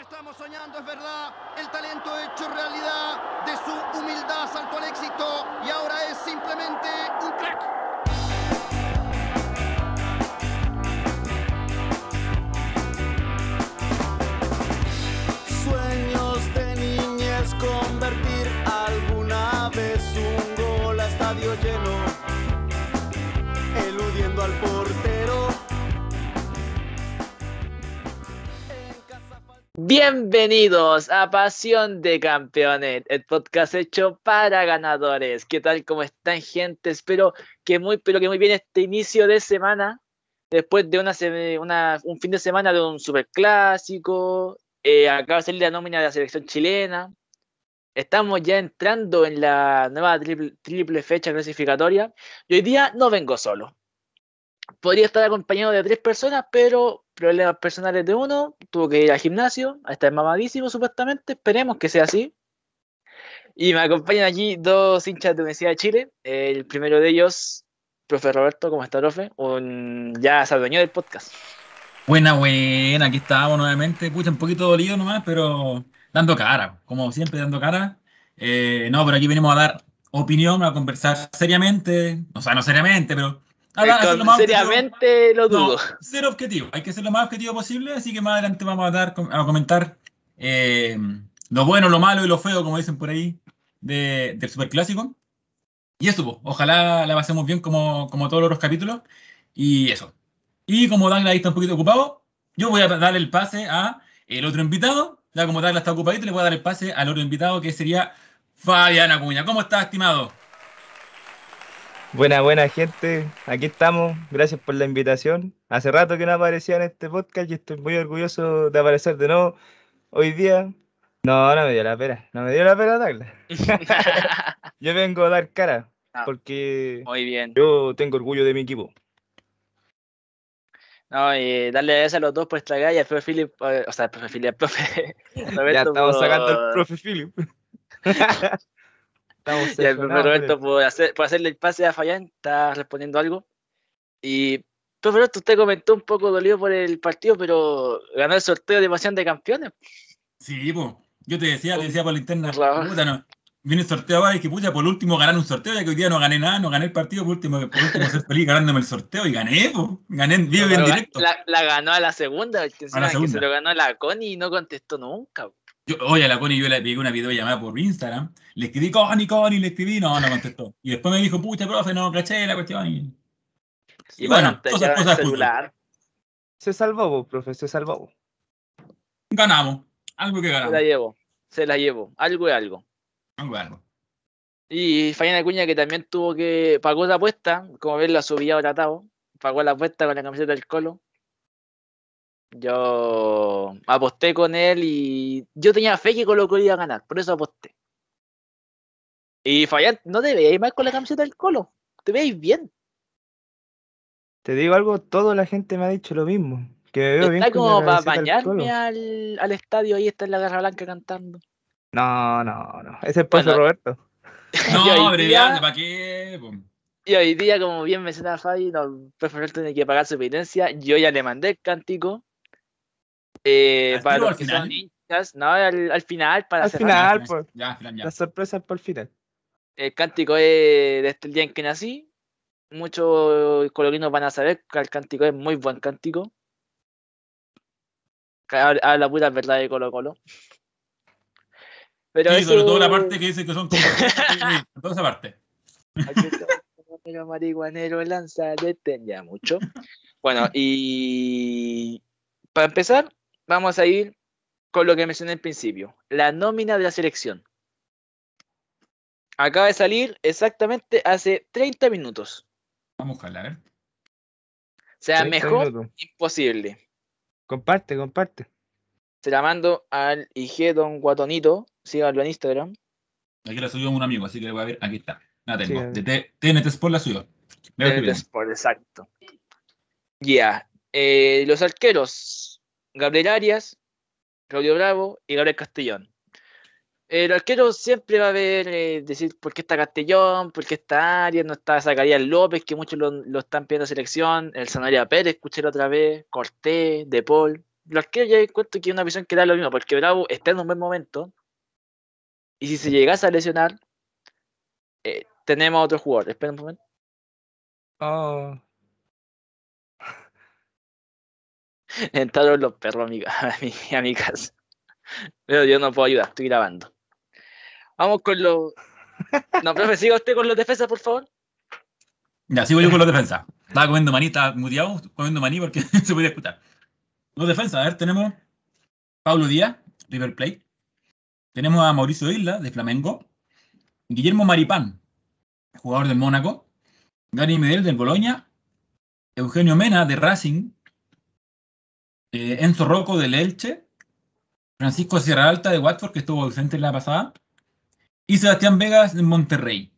Estamos soñando, es verdad. El talento hecho realidad. De su humildad saltó al éxito y ahora es simplemente un crack. Bienvenidos a Pasión de Campeones, el podcast hecho para ganadores. ¿Qué tal? ¿Cómo están, gente? Espero que muy, pero que muy bien este inicio de semana. Después de un fin de semana de un superclásico. Eh, acaba de salir la nómina de la selección chilena. Estamos ya entrando en la nueva triple fecha clasificatoria. Y hoy día no vengo solo. Podría estar acompañado de tres personas, pero problemas personales de uno, tuvo que ir al gimnasio, a estar mamadísimo supuestamente, esperemos que sea así. Y me acompañan aquí dos hinchas de Universidad de Chile. El primero de ellos, profe Roberto, ¿cómo está, profe? Un, ya se adueñó del podcast. Buena, buena, aquí estamos nuevamente. Pucha, un poquito dolido nomás, pero dando cara, como siempre dando cara. Eh, no, pero aquí venimos a dar opinión, a conversar seriamente, o sea, no seriamente, pero hacer lo objetivo- seriamente lo No, dudo. ser objetivo, hay que ser lo más objetivo posible, así que más adelante vamos a dar a comentar eh, lo bueno, lo malo y lo feo, como dicen por ahí, de- del superclásico. Y eso, pues, ojalá la pasemos bien como, como todos los otros capítulos. Y eso. Y como Douglas ahí está un poquito ocupado, yo voy a darle el pase a el otro invitado. Ya como Douglas está ocupadito, le voy a dar el pase al otro invitado que sería Fabián Acuña. ¿Cómo estás, estimado? Buena, buena gente, aquí estamos, gracias por la invitación. Hace rato que no aparecía en este podcast y estoy muy orgulloso de aparecer de nuevo hoy día. No, no me dio la pena, no me dio la pena Douglas. Yo vengo a dar cara, Ah. porque Muy bien. yo tengo orgullo de mi equipo. No, y darle gracias a los dos por esta y al profe Philip, eh, o sea, al profe Philip, al profe Roberto. Ya estamos sacando el profe Philip. Y sesionados con Roberto por, hacer, por hacerle el pase a Fayán, está respondiendo algo. Y, profe Roberto, usted comentó un poco dolido por el partido, pero ganó el sorteo de pasión de campeones. Sí, pues. Yo te decía, te decía por la interna, Claro. puta, no. Viene el sorteo ahora y que pucha, por último ganar un sorteo, ya que hoy día no gané nada, no gané el partido, por último, por último ser feliz ganándome el sorteo y gané, pues. Gané en vivo y en Pero directo. La, la ganó a la segunda, encima que segunda. se lo ganó la Connie y no contestó nunca. Yo, oye, a la Connie yo le pegué una videollamada por Instagram, le escribí Connie, Connie, le escribí, no, no contestó. Y después me dijo, pucha, profe, no, caché la cuestión. Y, Y, y bueno, bueno, te cosas, cosas celular, Se salvó, vos, profe, se salvó. vos. Ganamos, algo que se ganamos. la llevo, se la llevo, algo y algo. Algo, algo. Y Fabián Acuña que también tuvo que, pagó la apuesta, como ven la subía tratado, pagó la apuesta con la camiseta del Colo. Yo aposté con él y yo tenía fe que Colo Colo iba a ganar, por eso aposté. Y Fabián, no te veis mal con la camiseta del Colo, te veis bien. Te digo algo, toda la gente me ha dicho lo mismo. Que me veo bien Está con como para bañarme al, al estadio, ahí está en la Garra Blanca cantando. No, no, no. Ese es Bueno, Roberto. No, abreviando, ¿para qué? Y hoy día, como bien menciona Fabi, no, el tiene que pagar su penitencia. Yo ya le mandé el cántico. Eh, ¿Al para los al que final? son hinchas, no, al, al final, para Al cerrar. final. Pues. Ya, al final, ya. Las sorpresas por el final. El cántico es desde el día en que nací. Muchos colorinos van a saber que el cántico es muy buen cántico. Habla habla pura verdad de Colo Colo. Pero Sí, sobre todo la parte que dice que son como... toda esa parte. Pero marihuanero lanza detén ya mucho. Bueno, y para empezar, vamos a ir con lo que mencioné al principio, la nómina de la selección. Acaba de salir exactamente hace 30 minutos. Vamos a buscarla, a ver. O sea, 30 mejor minutos. imposible. Comparte, comparte. Se la mando al IG Don Guatonito, síganlo en Instagram. Aquí la subió un amigo, así que le voy a ver. Aquí está. La tengo. Sí. De TNT Sport la subió. TNT. Sport, exacto. Ya. eh, los arqueros, Gabriel Arias, Claudio Bravo y Gabriel Castellón. El arquero siempre va a ver, eh, decir por qué está Castellón, por qué está Arias, no está Zacarías López, que muchos lo, están pidiendo selección, el Zanahoria Pérez, escuché la otra vez, Cortés, De Paul, los que ya encuentro que es una visión que da lo mismo, porque Bravo está en un buen momento. Y si se llegase a lesionar, eh, tenemos a otro jugador. Espera un momento. Oh, Entraron los perros a mi, a mi, a mi casa. Pero yo no puedo ayudar, estoy grabando. Vamos con los. No, profe, siga usted con los defensas, por favor. Ya, sigo yo con los defensas. Estaba comiendo maní, estaba muteado, comiendo maní porque se podía escuchar. Los defensas, a ver, tenemos Pablo Díaz, River Plate. Tenemos a Mauricio Isla, de Flamengo. Guillermo Maripán, jugador del Mónaco. Gary Medel, del Boloña. Eugenio Mena, de Racing. Eh, Enzo Rocco, del Elche. Francisco Sierra Alta, de Watford, que estuvo ausente en la pasada. Y Sebastián Vegas, de Monterrey.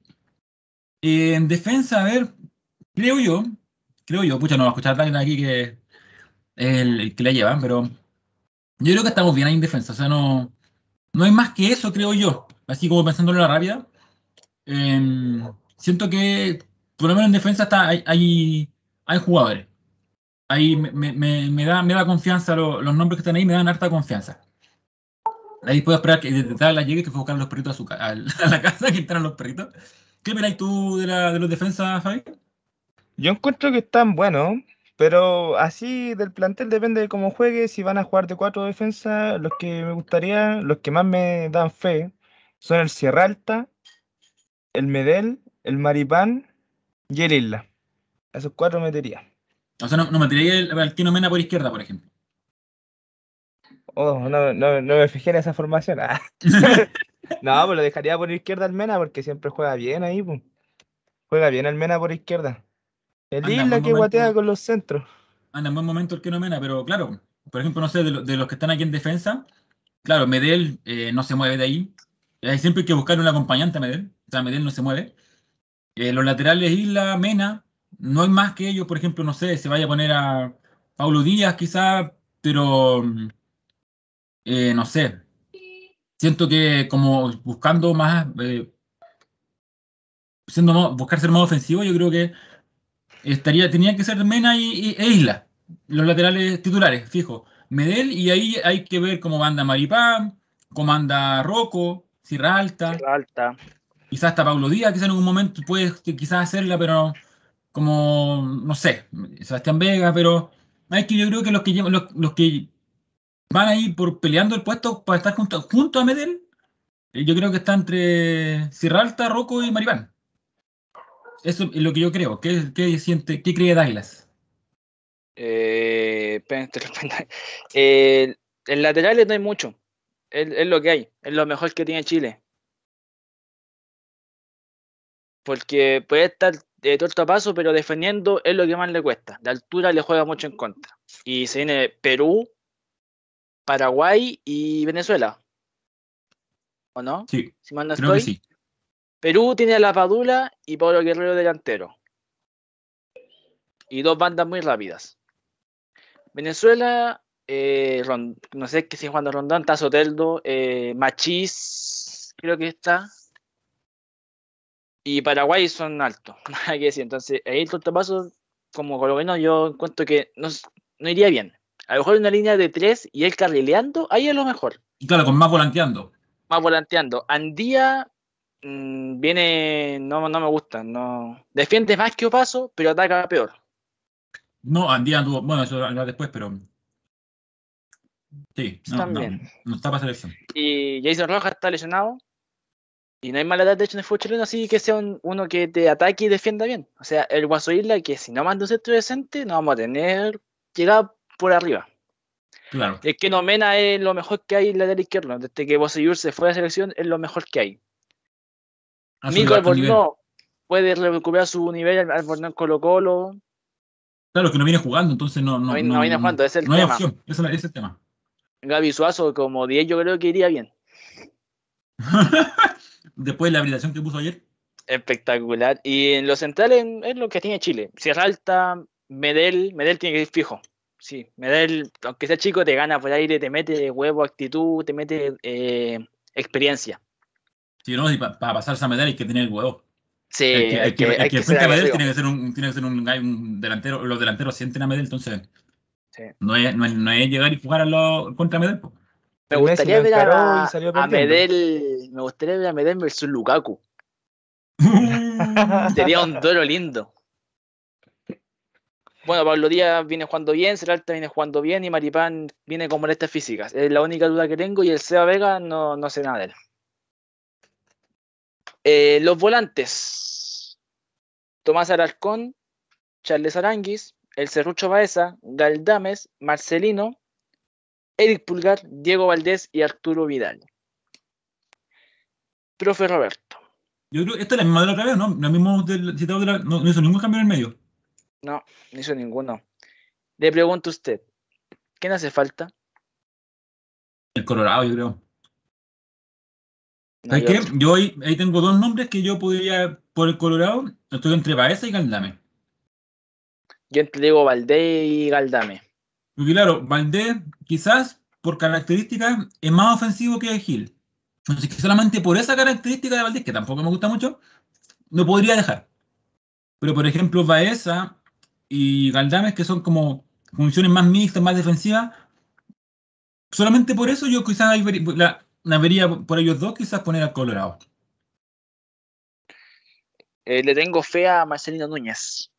En defensa, a ver, creo yo, creo yo, pucha, no va a escuchar alguien aquí que es el, que la lleva, pero yo creo que estamos bien ahí en defensa, o sea, no, no hay más que eso, creo yo. Así como pensándolo a la rápida, eh, siento que por lo menos en defensa está, hay, hay, hay jugadores. Ahí me, da, me da confianza, lo- los nombres que están ahí me dan harta confianza. Ahí puedo esperar que detrás la llegue que fue los perritos a, su a la casa que entraron los perritos. ¿Qué opinas tú de, la, de los defensas, Fabi? Yo encuentro que están buenos, pero así del plantel depende de cómo juegue. Si van a jugar de cuatro defensas, los que me gustaría, los que más me dan fe, son el Sierra Alta, el Medel, el Maripán y el Isla. Esos cuatro metería. O sea, no, no metería el, al Kino Mena por izquierda, por ejemplo. Oh, no, no, no me fijé en esa formación. Ah. No, pues lo dejaría por izquierda al Mena porque siempre juega bien ahí, pues. Juega bien el Mena por izquierda. El Anda, Isla que momento. guatea con los centros. Anda en buen momento el Kino Mena, pero claro, por ejemplo, no sé, de, lo- de los que están aquí en defensa, claro, Medel eh, no se mueve de ahí. Hay siempre hay que buscar un acompañante a Medel. O sea, Medel no se mueve. Eh, los laterales Isla, Mena, no hay más que ellos, por ejemplo, no sé, se vaya a poner a Paulo Díaz quizá, pero eh, no sé. Siento que como buscando más, eh, siendo buscar ser más ofensivo, yo creo que estaría, tenía que ser Mena y, y- e Isla, los laterales titulares, fijo. Medel, y ahí hay que ver cómo anda Maripán, cómo anda Rocco, Sierra Alta, Sierra Alta. quizás hasta Pablo Díaz, quizás en algún momento puede quizás hacerla, pero como, no sé, Sebastián Vega, pero hay que yo creo que los que llevan, los, los que van ahí por peleando el puesto para estar junto, junto a Medel, eh, yo creo que está entre Sierra Alta, Rocco y Maripán. Eso es lo que yo creo. ¿Qué, qué siente, qué cree Douglas? Eh. Eh, en laterales no hay mucho. Es, es lo que hay. Es lo mejor que tiene Chile. Porque puede estar de torto a paso, pero defendiendo es lo que más le cuesta. La altura le juega mucho en contra. Y se viene Perú, Paraguay y Venezuela. ¿O no? Sí, Si mal no creo que estoy. sí. Perú tiene a La Padula y Pablo Guerrero delantero. Y dos bandas muy rápidas. Venezuela, eh, no sé qué si Juan de Rondón, está Soteldo, eh, Machís, creo que está. Y Paraguay son altos, nada que decir. Entonces, ahí el tortapaso, como colombiano, yo encuentro que no, no iría bien. A lo mejor una línea de tres y él carrileando, ahí es lo mejor Y claro, con más volanteando. más volanteando. Andía mm, viene, no, no me gusta, no defiende más que Opaso, pero ataca peor. No, Andía anduvo, bueno, eso hablará después, pero. Sí, no, no, También. no está para selección. Y Jason Rojas está lesionado. Y no hay mala edad de hecho en el fútbol chileno, así que sea un- uno que te ataque y defienda bien. O sea, el Guaso Isla, que si no manda un centro decente, no vamos a tener llegada por arriba. Claro. Es que Nomena es lo mejor que hay en la lateral izquierdo. Desde que Bosellur se fue a la selección, es lo mejor que hay. Ha Nico. Albornoz puede recuperar su nivel Albornoz en Colo Colo. Claro, que no viene jugando, entonces no. No, No, viene- no viene jugando, es el hay tema. opción, ese es ese es el tema. Gaby Suazo como 10 yo creo que iría bien. Después de la habilitación que puso ayer. Espectacular. Y en los centrales es lo que tiene Chile. Sierra Alta, Medel, Medel tiene que ir fijo. Sí, Medel, aunque sea chico, te gana por aire, te mete huevo, actitud, te mete eh, experiencia. Si no, para pasarse a Medel hay que tener el huevo. Sí, el que, hay el que, que- el hay que que ser enfrente a Medel tiene que ser un, tiene que ser un, un delantero. Los delanteros sienten a Medel, entonces Sí. No es, no, es, no es llegar y jugar a los contra Medel. po. Me gustaría ver a, a. Medel, me gustaría ver a Medel versus Lukaku. Sería un duelo lindo. Bueno, Pablo Díaz viene jugando bien, Seralta viene jugando bien y Maripán viene con molestias físicas. Es la única duda que tengo y el Seba Vega no, no sé nada de él. Eh, los volantes. Tomás Alarcón, Charles Aranguis, El Cerrucho Baeza, Galdames, Marcelino, Eric Pulgar, Diego Valdés y Arturo Vidal. Profe Roberto. Yo creo que esta es la misma de la otra vez, ¿no? Lo mismo del citado de la. No, no hizo ningún cambio en el medio. No, no hizo ninguno. Le pregunto a usted, ¿quién hace falta? El Colorado, yo creo. No ¿Sabes hay qué? otro. Yo ahí, ahí tengo dos nombres que yo podría, por el Colorado, estoy entre Baeza y Galdame. Yo entre Diego Valdés y Galdame. Porque claro, Valdés quizás por características es más ofensivo que Gil. Así que solamente por esa característica de Valdés, que tampoco me gusta mucho, no podría dejar. Pero por ejemplo, Baeza y Galdames, que son como funciones más mixtas, más defensivas, solamente por eso yo quizás la vería por ellos dos, quizás poner al Colorado. Eh, le tengo fe a Marcelino Núñez.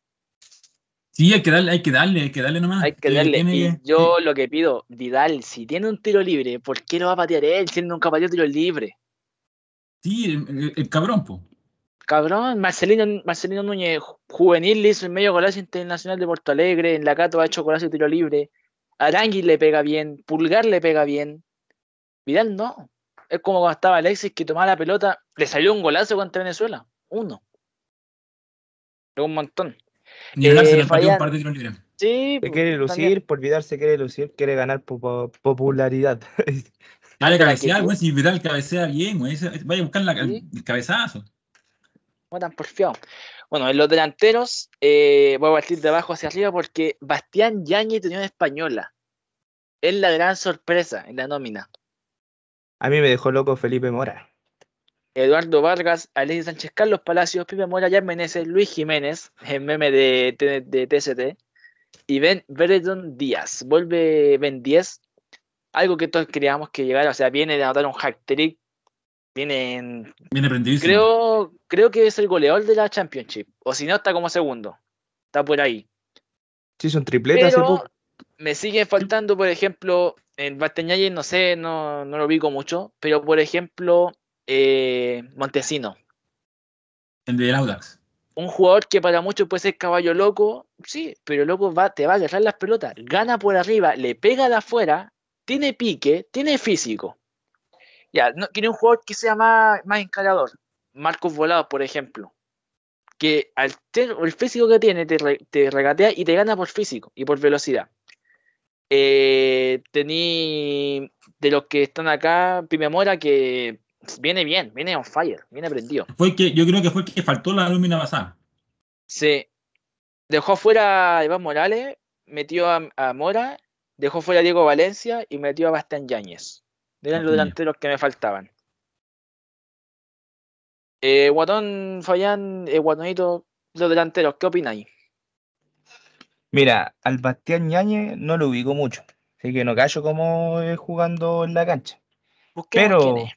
Sí, hay que darle, hay que darle, hay que darle nomás. Hay que Eh, darle. tiene Y que- yo lo que pido, Vidal, si tiene un tiro libre, ¿por qué lo va a patear él si él nunca pateó tiro libre? Sí, el, el- el cabrón, po. Cabrón, Marcelino, Marcelino Núñez, ju- juvenil, le hizo el medio golazo internacional de Porto Alegre, en la Cato ha hecho golazo de tiro libre, Arangui le pega bien, Pulgar le pega bien, Vidal no. Es como cuando estaba Alexis que tomaba la pelota, le salió un golazo contra Venezuela, uno. Un montón. Ni hablar, se Eh, le pateó un par de tiros libres. Sí, Se pues, quiere también. lucir, por Vidal se quiere lucir, quiere ganar po- po- popularidad. Dale cabecear, güey, si Vidal cabecea bien, güey. Vaya a buscar la- el, Sí. el cabezazo. No tan porfiado. Bueno, en los delanteros, eh, voy a partir de abajo hacia arriba porque Bastián Yañez de Unión Española. Es la gran sorpresa en la nómina. A mí me dejó loco Felipe Mora. Eduardo Vargas, Alexis Sánchez Carlos Palacios, Pipe Mora, Jan Meneses, Luis Jiménez, el meme de, de TST, y Ben Veredon Díaz. Vuelve Ben 10, algo que todos queríamos que llegara, o sea, viene de anotar un hack trick, viene en Viene prendidísimo. Creo, creo que es el goleador de la Championship. O si no, está como segundo. Está por ahí. Un triplete hace Pero poco. me sigue faltando, por ejemplo, en Basteñalle, no sé, no, no lo ubico mucho. Pero, por ejemplo, eh, Montesino. El del Audax. Un jugador que para muchos puede ser caballo loco. Sí, pero loco va, te va a agarrar las pelotas. Gana por arriba, le pega de afuera, tiene pique, tiene físico. Ya, no, quiere un jugador que sea más, más encarador. Marcos Volados, por ejemplo. Que al tener el físico que tiene, te, re- te regatea y te gana por físico y por velocidad. Eh, tení de los que están acá, Pime Mora, que viene bien, viene on fire, viene prendido. Fue que, yo creo que fue el que faltó la nómina pasada. Se dejó fuera a Iván Morales, metió a, a Mora, dejó fuera a Diego Valencia y metió a Bastián Yáñez. Eran los delanteros que me faltaban. Eh, Guatón, Fayán, eh, Guatonito, los delanteros, ¿qué opináis? Mira, al Bastián Ñañez no lo ubico mucho. Así que no callo como es jugando en la cancha. Busquemos Pero quién es.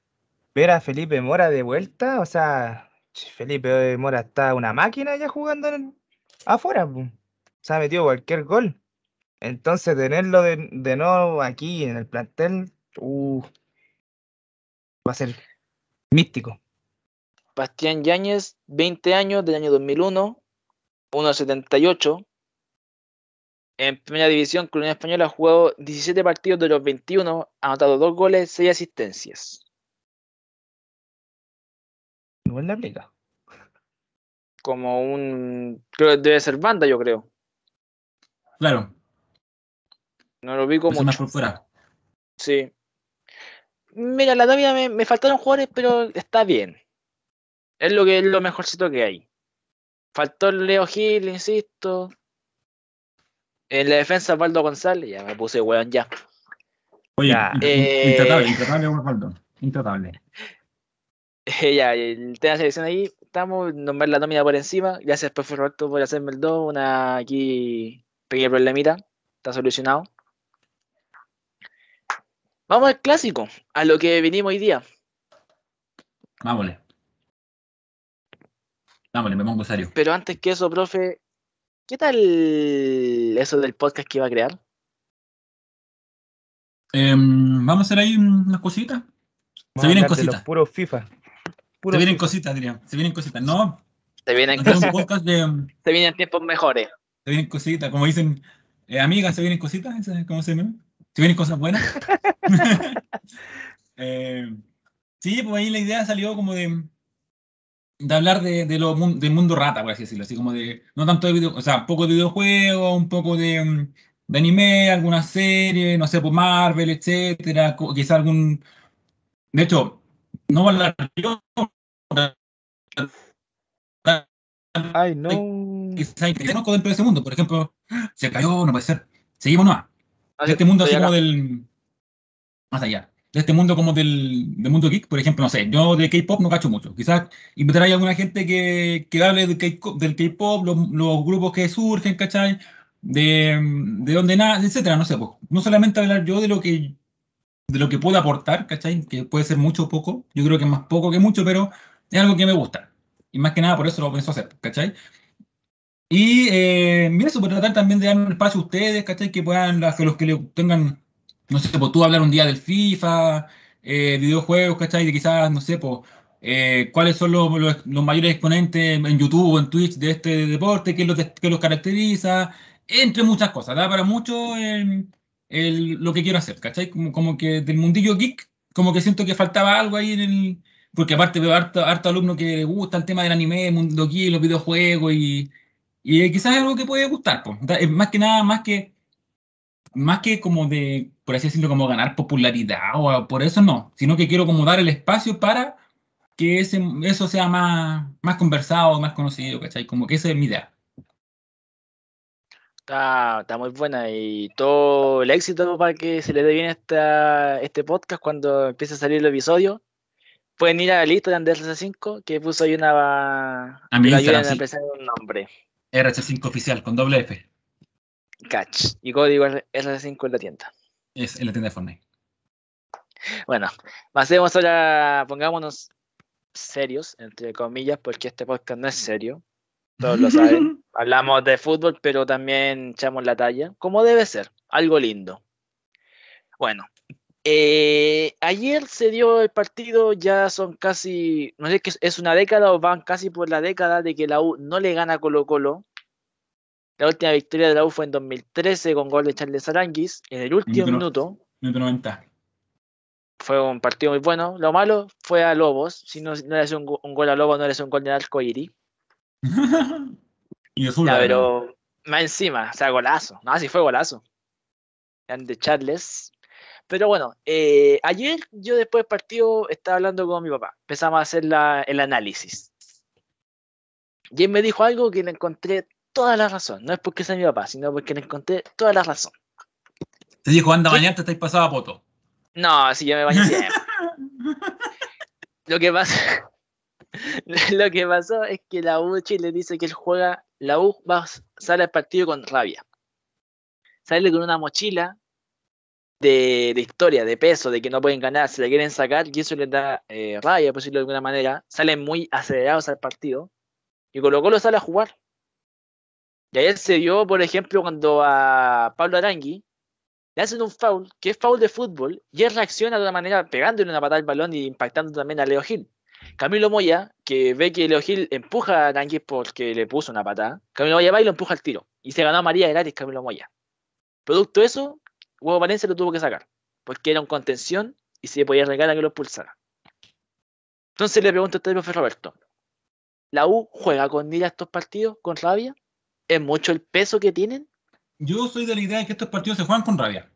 Ver a Felipe Mora de vuelta, o sea, Felipe Mora está una máquina ya jugando afuera. po. Se ha metido cualquier gol. Entonces, tenerlo de, nuevo aquí en el plantel, uh, va a ser místico. Bastián Yáñez, 20 años, del año 2001, 1.78. En primera división, con Unión Española ha jugado 17 partidos de los 21, ha anotado 2 goles, 6 asistencias. Igual le aplica. Como un. Creo que debe ser banda, yo creo. Claro, No lo ubico eso más mucho. por fuera. Sí. Mira, la nómina me, me faltaron jugadores, pero está bien. Es lo que es lo mejorcito que hay. Faltó el Leo Gil, insisto. En la defensa, Valdo González. Ya me puse weón ya. Oye, Ya. int- Eh. intratable, intratable. Intratable. ya, el tema de selección ahí. Estamos, nombrar la nómina por encima. Gracias, profe Roberto, por hacerme el 2. Una aquí pequeña problemita. está solucionado. Vamos al clásico, a lo que vinimos hoy día. Vámonos. Vámonos, me pongo serio. Pero antes que eso, profe, ¿qué tal eso del podcast que iba a crear? Em, vamos a hacer ahí unas cositas. Se vienen cositas. puros FIFA. Se Puros vienen cositas, diría. Se vienen cositas. No, Se vienen, podcast de. se vienen tiempos mejores. Se vienen cositas. Como dicen, eh, amigas, se vienen cositas. ¿ese ¿Cómo se llama? Se vienen cosas buenas. Eh, sí, pues ahí la idea salió como de. De hablar de, de lo, del mundo rata, por así decirlo. Así como de. No tanto de video, o sea, un poco de videojuegos, un poco de. mm, de anime, alguna serie, no sé, pues Marvel, etcétera, quizá algún. De hecho, no voy a hablar yo, Ay, no. quizá que conozco dentro de ese mundo. Por ejemplo, se cayó, no puede ser. Seguimos nomás. De este mundo así como del. Más allá. De este mundo como del, del mundo geek, por ejemplo, no sé, yo de K-pop no cacho mucho. Quizás invitar a alguna gente que, que hable del K-pop, los, los grupos que surgen, ¿cachai? De, de dónde nada, etcétera, no sé. Pues, no solamente hablar yo de lo que de lo que puedo aportar, ¿cachai? Que puede ser mucho o poco. Yo creo que es más poco que mucho, pero es algo que me gusta. Y más que nada por eso lo pienso hacer, ¿cachai? Y eh, mira, eso, por tratar también de dar un espacio a ustedes, ¿cachai? Que puedan, las- los que le tengan, no sé, pues tú hablar un día del FIFA, eh, videojuegos, ¿cachai? De quizás, no sé, pues, eh, cuáles son los, los- los mayores exponentes en YouTube o en Twitch de este deporte, qué los, qué los caracteriza, entre muchas cosas, da para mucho el- el- lo que quiero hacer, ¿cachai? Como, como que del mundillo geek, como que siento que faltaba algo ahí en el... Porque aparte veo harto, harto alumno que le gusta el tema del anime, el mundo geek, los videojuegos y... Y eh, quizás es algo que puede gustar, pues. Más que nada, más que, más que como de, por así decirlo, como ganar popularidad o por eso no, sino que quiero como dar el espacio para que ese, eso sea más, más conversado, más conocido, ¿cachai? Como que esa es mi idea. Está, está muy buena y todo el éxito para que se le dé bien esta, este podcast cuando empiece a salir el episodio. Pueden ir a la lista de RC5 que puso ahí una. A mi Instagram, a sí. un nombre. RC5 oficial con doble F. Catch. Y código RC5 en la tienda. Es en la tienda de Fortnite. Bueno, pasemos ahora, pongámonos serios, entre comillas, porque este podcast no es serio. Todos lo saben. Hablamos de fútbol, pero también echamos la talla, como debe ser, algo lindo. Bueno, eh, ayer se dio el partido, ya son casi, no sé qué es- una década o van casi por la década de que la U no le gana a Colo Colo. La última victoria de la U fue en 2013 con gol de Charles Aranguis en el último Minuto minuto. Minuto 90. Fue un partido muy bueno. Lo malo fue a Lobos. Si no, no le hace un, go- un gol a Lobos, no le hace un gol de arco iris. y. Ya, pero más encima, o sea, golazo. No, sí fue golazo. De Charles. Pero bueno, eh, ayer yo después del partido estaba hablando con mi papá. Empezamos a hacer la- el análisis. Y él me dijo algo que le encontré toda la razón. No es porque sea mi papá, sino porque le encontré toda la razón. Te dijo, anda, mañana te estáis pasado a poto. No, si yo me siempre. Lo que pasa, lo que pasó es que la U de Chile dice que él juega, la U va, sale al partido con rabia. Sale con una mochila de, historia, de peso, de que no pueden ganar, se la quieren sacar y eso les da eh, rabia, por decirlo de alguna manera. Salen muy acelerados al partido y Colo Colo sale a jugar. Y ayer se vio, por ejemplo, cuando a Pablo Arangui le hacen un foul, que es foul de fútbol, y él reacciona de una manera pegándole una patada al balón y impactando también a Leo Gil. Camilo Moya, que ve que Leo Gil empuja a Arangui porque le puso una patada, Camilo Moya va y lo empuja al tiro. Y se ganó a María Gratis Camilo Moya. Producto de eso, Huevo Valencia lo tuvo que sacar, porque era un contención y se podía regalar a que lo expulsara. Entonces le pregunto a usted, profe Roberto, ¿la U juega con ira estos partidos, con rabia? ¿Es mucho el peso que tienen? Yo soy de la idea de que estos partidos se juegan con rabia.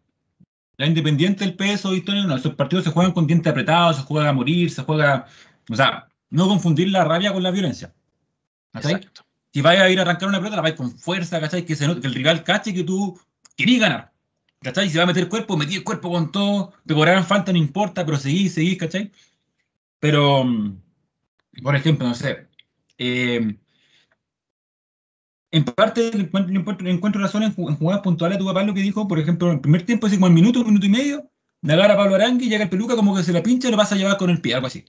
La independiente del peso todo, no, estos partidos se juegan con dientes apretados, se juega a morir, se juega. O sea, no confundir la rabia con la violencia. ¿Cachai? Exacto. Si vais a ir a arrancar una pelota, la vais con fuerza, ¿cachai? Que, se note- que el rival cache que tú querías ganar. ¿Cachai? Si va a meter cuerpo, metí el cuerpo con todo, te cobrarán falta, no importa, pero seguís, seguís, ¿cachai? Pero, mm, por ejemplo, no sé, eh, en parte le encuentro, le encuentro- razón en, ju- en jugadas puntuales a tu papá lo que dijo, por ejemplo, en el primer tiempo, así como en minuto, un minuto y medio, le agarra a Pablo Arangui, llega el peluca como que se la pincha y lo pasa a llevar con el pie, algo así.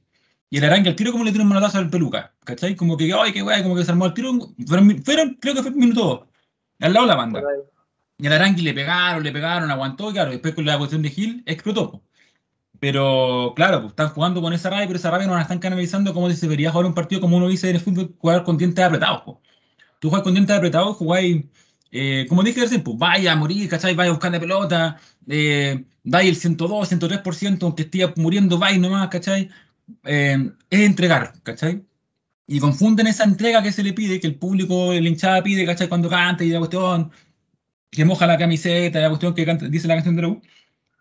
Y el Arangui al tiro como le tira un manotazo al peluca, ¿cachai? Como que, ay, qué guay, como que se armó el tiro, fueron, fueron, creo que fue minuto dos, al lado de la banda. Y al Arangui le pegaron, le pegaron, aguantó, y claro, después con la cuestión de Gil explotó. Pero claro, pues, están jugando con esa rabia, pero esa rabia no la están canalizando como si se debería jugar un partido como uno dice en el fútbol, jugar con dientes apretados. po. Tú juegas con dientes apretados, jugáis, eh, como dije recién, pues vaya a morir, ¿cachai? Vaya a buscar la pelota, eh, vaya el 102, 103%, aunque esté muriendo, vaya nomás, ¿cachai? Eh, es entregar, ¿cachai? Y confunden esa entrega que se le pide, que el público, el hinchada pide, ¿cachai? Cuando canta y la cuestión, que moja la camiseta, la cuestión que canta- dice la canción de la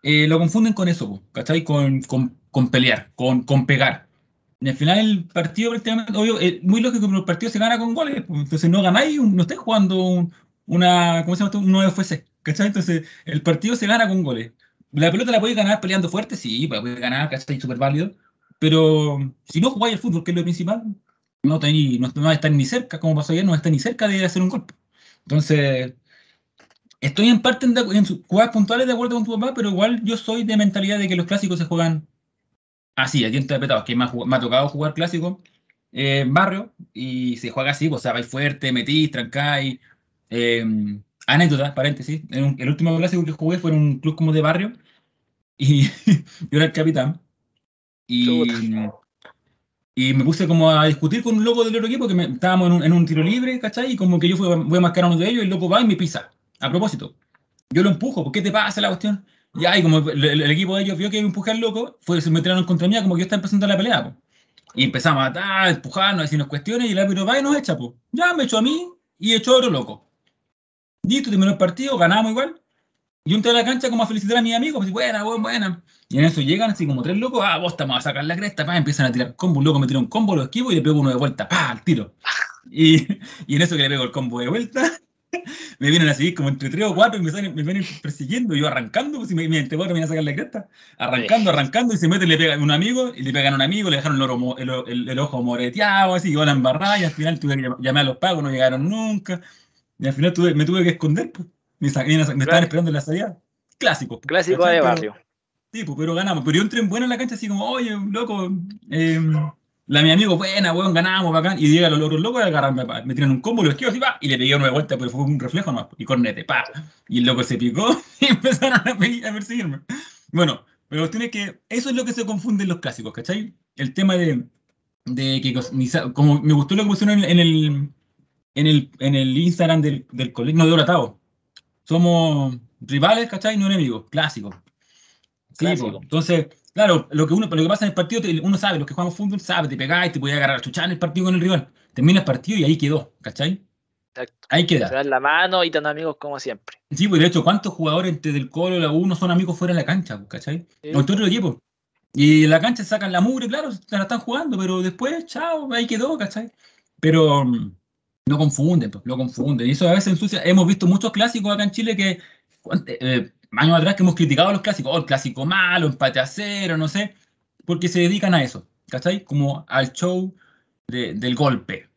eh, lo confunden con eso, ¿cachai? Con, con, con pelear, con, con pegar. Y al final el partido prácticamente, obvio, es muy lógico que el partido se gana con goles, entonces no ganáis, no estáis jugando un- una, ¿cómo se llama? Un 9FC, ¿cachai? Entonces el partido se gana con goles. La pelota la podéis ganar peleando fuerte, sí, la podéis ganar, ¿cachai? Súper válido, pero si no jugáis al fútbol, que es lo principal, no, tenéis- no, no estáis ni cerca, como pasó ayer, no estáis ni cerca de hacer un golpe. Entonces, estoy en parte en, de- en jugadas puntuales de acuerdo con tu papá, pero igual yo soy de mentalidad de que los clásicos se juegan así, a dientes apretados, que me ha, me ha tocado jugar clásico eh, barrio y se juega así, pues, o sea, vais fuerte, metís, trancáis. Eh, anécdota, paréntesis, en un- el último clásico que jugué fue en un club como de barrio y yo era el capitán. Y, y me puse como a discutir con un loco del otro equipo que estábamos en un, en un tiro libre, ¿cachai? Y como que yo fui, voy a marcar a uno de ellos el loco va y me pisa. A propósito, yo lo empujo, ¿por qué te pasa la cuestión? Y ahí, como el, equipo de ellos vio que yo empujé al loco, fue, se metieron contra mí, como que yo estaba empezando la pelea, po. Y empezamos a atar, a empujarnos, a decirnos cuestiones, y el árbitro va y nos echa, pues. Ya me echó a mí y echó a otro loco. Listo, terminó el partido, ganamos igual. Y yo entré a la cancha como a felicitar a mis amigos, pues, buena, buena, buena. Y en eso llegan así como tres locos, ah, vos te vamos a sacar la cresta, pa, empiezan a tirar combo, un loco me tiró un combo, lo esquivo y le pego uno de vuelta, pa, al tiro. Y, y en eso que le pego el combo de vuelta, me vienen a seguir como entre tres o cuatro y me, salen- me vienen persiguiendo, yo arrancando, pues si me, me, este me viene a sacar la cresta, arrancando, arrancando, y se meten, le pegan a un amigo, y le pegan a un amigo, le dejaron el, oro el, el- el ojo moreteado, así, y van a embarrar, y al final tuve que llam- llamar a los pagos, no llegaron nunca, y al final tuve, me tuve que esconder, pues, me, me estaban esperando en la salida, clásico. Clásico de barrio. Sí, pero ganamos. Pero yo entré en buena en la cancha, así como, oye, loco, eh, la mi amigo, buena, weón, ganamos, bacán. Y llega los otros locos, agarran, me tiran un combo, lo esquivo así, pa, y le pegué una vuelta, pero fue un reflejo nomás, y cornete, pa. Y el loco se picó y empezaron a, a perseguirme. Bueno, pero es que eso es lo que se confunde en los clásicos, ¿cachai? El tema de, de que, como me gustó lo que pusieron en, el, en, el, en el Instagram del, del colegio, no, de Oratavo. Somos rivales, ¿cachai? No enemigos, clásicos. Sí, Clásico. pues, entonces, claro, lo que, uno, lo que pasa en el partido, uno sabe, los que jugamos fútbol sabe, te pegáis, te podías agarrar a chuchar en el partido con el rival. Termina el partido y ahí quedó, ¿cachai? Exacto. Ahí Se queda. dan la mano y tan amigos como siempre. Sí, pues de hecho, ¿cuántos jugadores entre del Colo y la U no son amigos fuera de la cancha, pues, ¿cachai? Sí. O entre otro equipo. Y en la cancha sacan la mugre, claro, se la están jugando, pero después, chao, ahí quedó, ¿cachai? Pero mm, no confunden, pues, lo confunden. Y eso a veces ensucia. Hemos visto muchos clásicos acá en Chile que cuant- eh, años atrás que hemos criticado a los clásicos, oh, el clásico malo, empate a cero, no sé, porque se dedican a eso, ¿cachai? Como al show de- del golpe,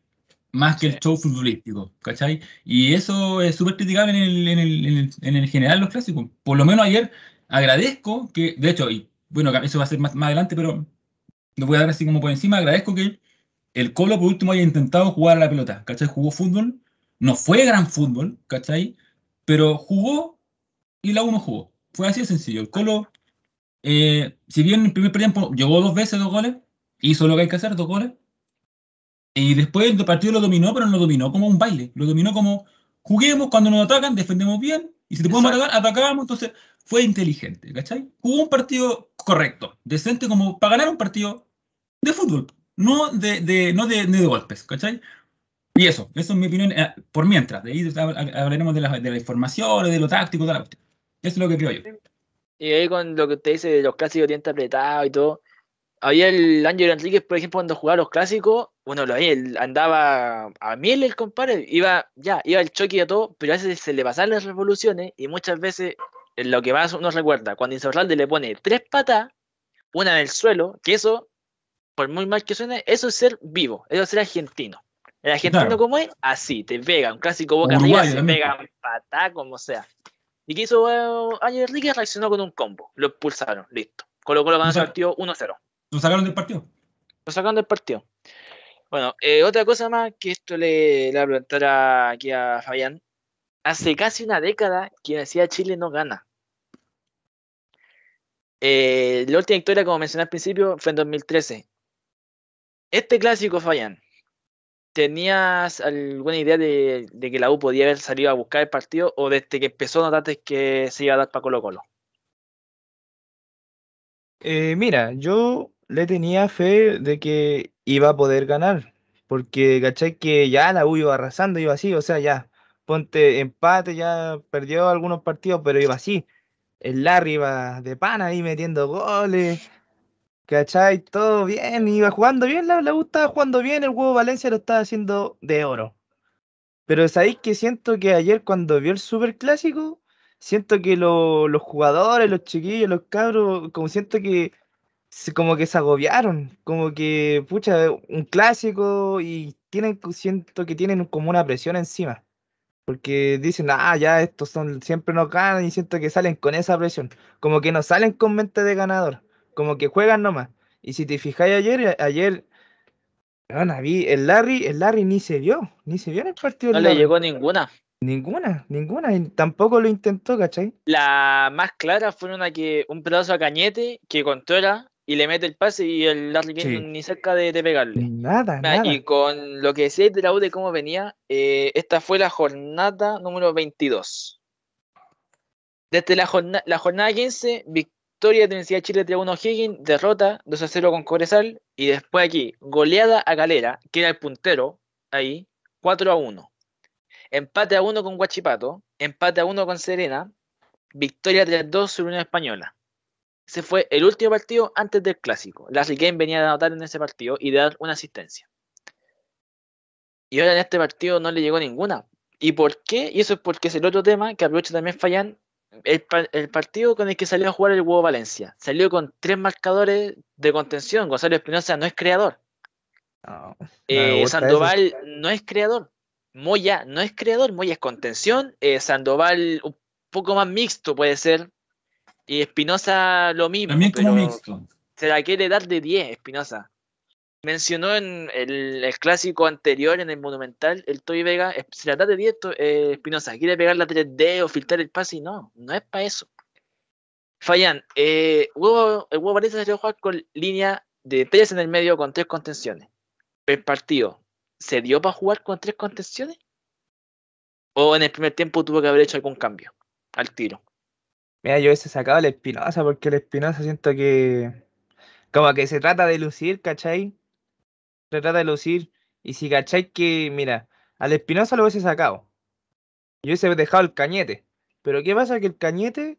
más que Sí. el show futbolístico, ¿cachai? Y eso es súper criticable en el, en, el, en, el, en el general los clásicos. Por lo menos ayer agradezco que, de hecho, y bueno, eso va a ser más, más adelante, pero lo voy a dar así como por encima, agradezco que el Colo por último haya intentado jugar a la pelota, ¿cachai? Jugó fútbol, no fue gran fútbol, ¿cachai? Pero jugó y la uno jugó. Fue así de sencillo. El Colo, eh, si bien en el primer tiempo llegó dos veces, dos goles, hizo lo que hay que hacer, dos goles, y después el partido lo dominó, pero no lo dominó como un baile, lo dominó como juguemos, cuando nos atacan, defendemos bien, y si te podemos atacar, atacábamos, entonces fue inteligente, ¿cachai? Jugó un partido correcto, decente, como para ganar un partido de fútbol, no de, de, no de, de golpes, ¿cachai? Y eso, eso es mi opinión, eh, por mientras, de ahí hab- hablaremos de la, de la información, de lo táctico, de la cuestión. Eso es lo que creo yo. Y ahí con lo que usted dice de los clásicos dientes apretados y todo. Había el Ángel Enríquez, por ejemplo, cuando jugaba los clásicos, bueno, lo veía, andaba a mil el compadre, iba, ya, iba el choque y a todo, pero a veces se le pasaban las revoluciones y muchas veces, lo que más uno recuerda, cuando Insaurralde le pone tres patas, una en el suelo, que eso, por muy mal que suene, eso es ser vivo, eso es ser argentino. El argentino Claro. como es, así, te pega. Un clásico boca arriba, se pega patá, como sea. ¿Y qué hizo eh, Ángel Enrique? Reaccionó con un combo. Lo expulsaron, listo. Colo Colo ganó el partido 1-0. Lo sacaron del partido. Lo sacaron del partido. Bueno, eh, otra cosa más que esto le, le voy a preguntar a- aquí a Fabián. Hace casi una década que decía Chile no gana. Eh, la última victoria, como mencioné al principio, fue en 2013. Este clásico, Fabián, ¿tenías alguna idea de, que la U podía haber salido a buscar el partido o desde que empezó notaste que se iba a dar para Colo Colo? Eh, mira, yo le tenía fe de que iba a poder ganar, porque cachai que ya la U iba arrasando, iba así, o sea, ya, ponte empate, ya perdió algunos partidos, pero iba así. El Larry iba de pana ahí metiendo goles, cachai, todo bien, iba jugando bien, la, la U estaba jugando bien, el huevo Valencia lo estaba haciendo de oro. Pero sabéis que siento que ayer cuando vio el Super Clásico, siento que lo- los jugadores, los chiquillos, los cabros, como siento que como que se agobiaron, como que, pucha, un clásico y tienen, siento que tienen como una presión encima. Porque dicen, ah, ya estos son, siempre nos ganan y siento que salen con esa presión. Como que no salen con mente de ganador, como que juegan nomás. Y si te fijáis ayer, ayer, weona, vi el Larry, el Larry ni se vio, ni se vio en el partido. No le Larry. llegó ninguna. Ninguna, ninguna, y tampoco lo intentó, ¿cachai? La más clara fue una que un pedazo a Cañete que controla y le mete el pase y el Larry Sí. ni cerca de, de pegarle. Nada, Ah, nada. Y con lo que decíais de la U de cómo venía, eh, esta fue la jornada número 22. Desde la, jorna- la jornada 15, victoria de Universidad de Chile 3-1 Higgins, derrota 2-0 con Cobresal y después aquí, goleada a Galera, que era el puntero, ahí, 4-1. Empate a 1 con Guachipato, empate a 1 con Serena, victoria 3-2 sobre Unión Española. Ese fue el último partido antes del clásico. Larry Kane venía de anotar en ese partido y dar una asistencia. Y ahora en este partido no le llegó ninguna. ¿Y por qué? Y eso es porque es el otro tema que aprovecho también Fallan. El, el partido con el que salió a jugar el Huevo Valencia. Salió con tres marcadores de contención. Gonzalo Espinosa no es creador. No, Eh, eso. Sandoval no es creador. Moya no es creador. Moya es contención. Eh, Sandoval un poco más mixto puede ser. Y Espinosa lo mismo. También como pero- mixto. se la quiere dar de 10, Espinosa. Mencionó en el, clásico anterior, en el Monumental, el Toy Vega, eh, se la da de 10 to- eh, Espinosa. Quiere pegar la 3D o filtrar el pase y no, no es para eso. Fallan, eh, el huevo Valencia salió a jugar con línea de 3 en el medio con 3 contenciones. El partido, ¿se dio para jugar con 3 contenciones? ¿O en el primer tiempo tuvo que haber hecho algún cambio al tiro? Mira, yo hubiese sacado el Espinosa porque el Espinosa siento que como que se trata de lucir, ¿cachai? Trata de lucir. Y si cachai que, mira, al Espinosa lo hubiese sacado. Yo hubiese dejado el cañete. Pero ¿qué pasa? Que el cañete,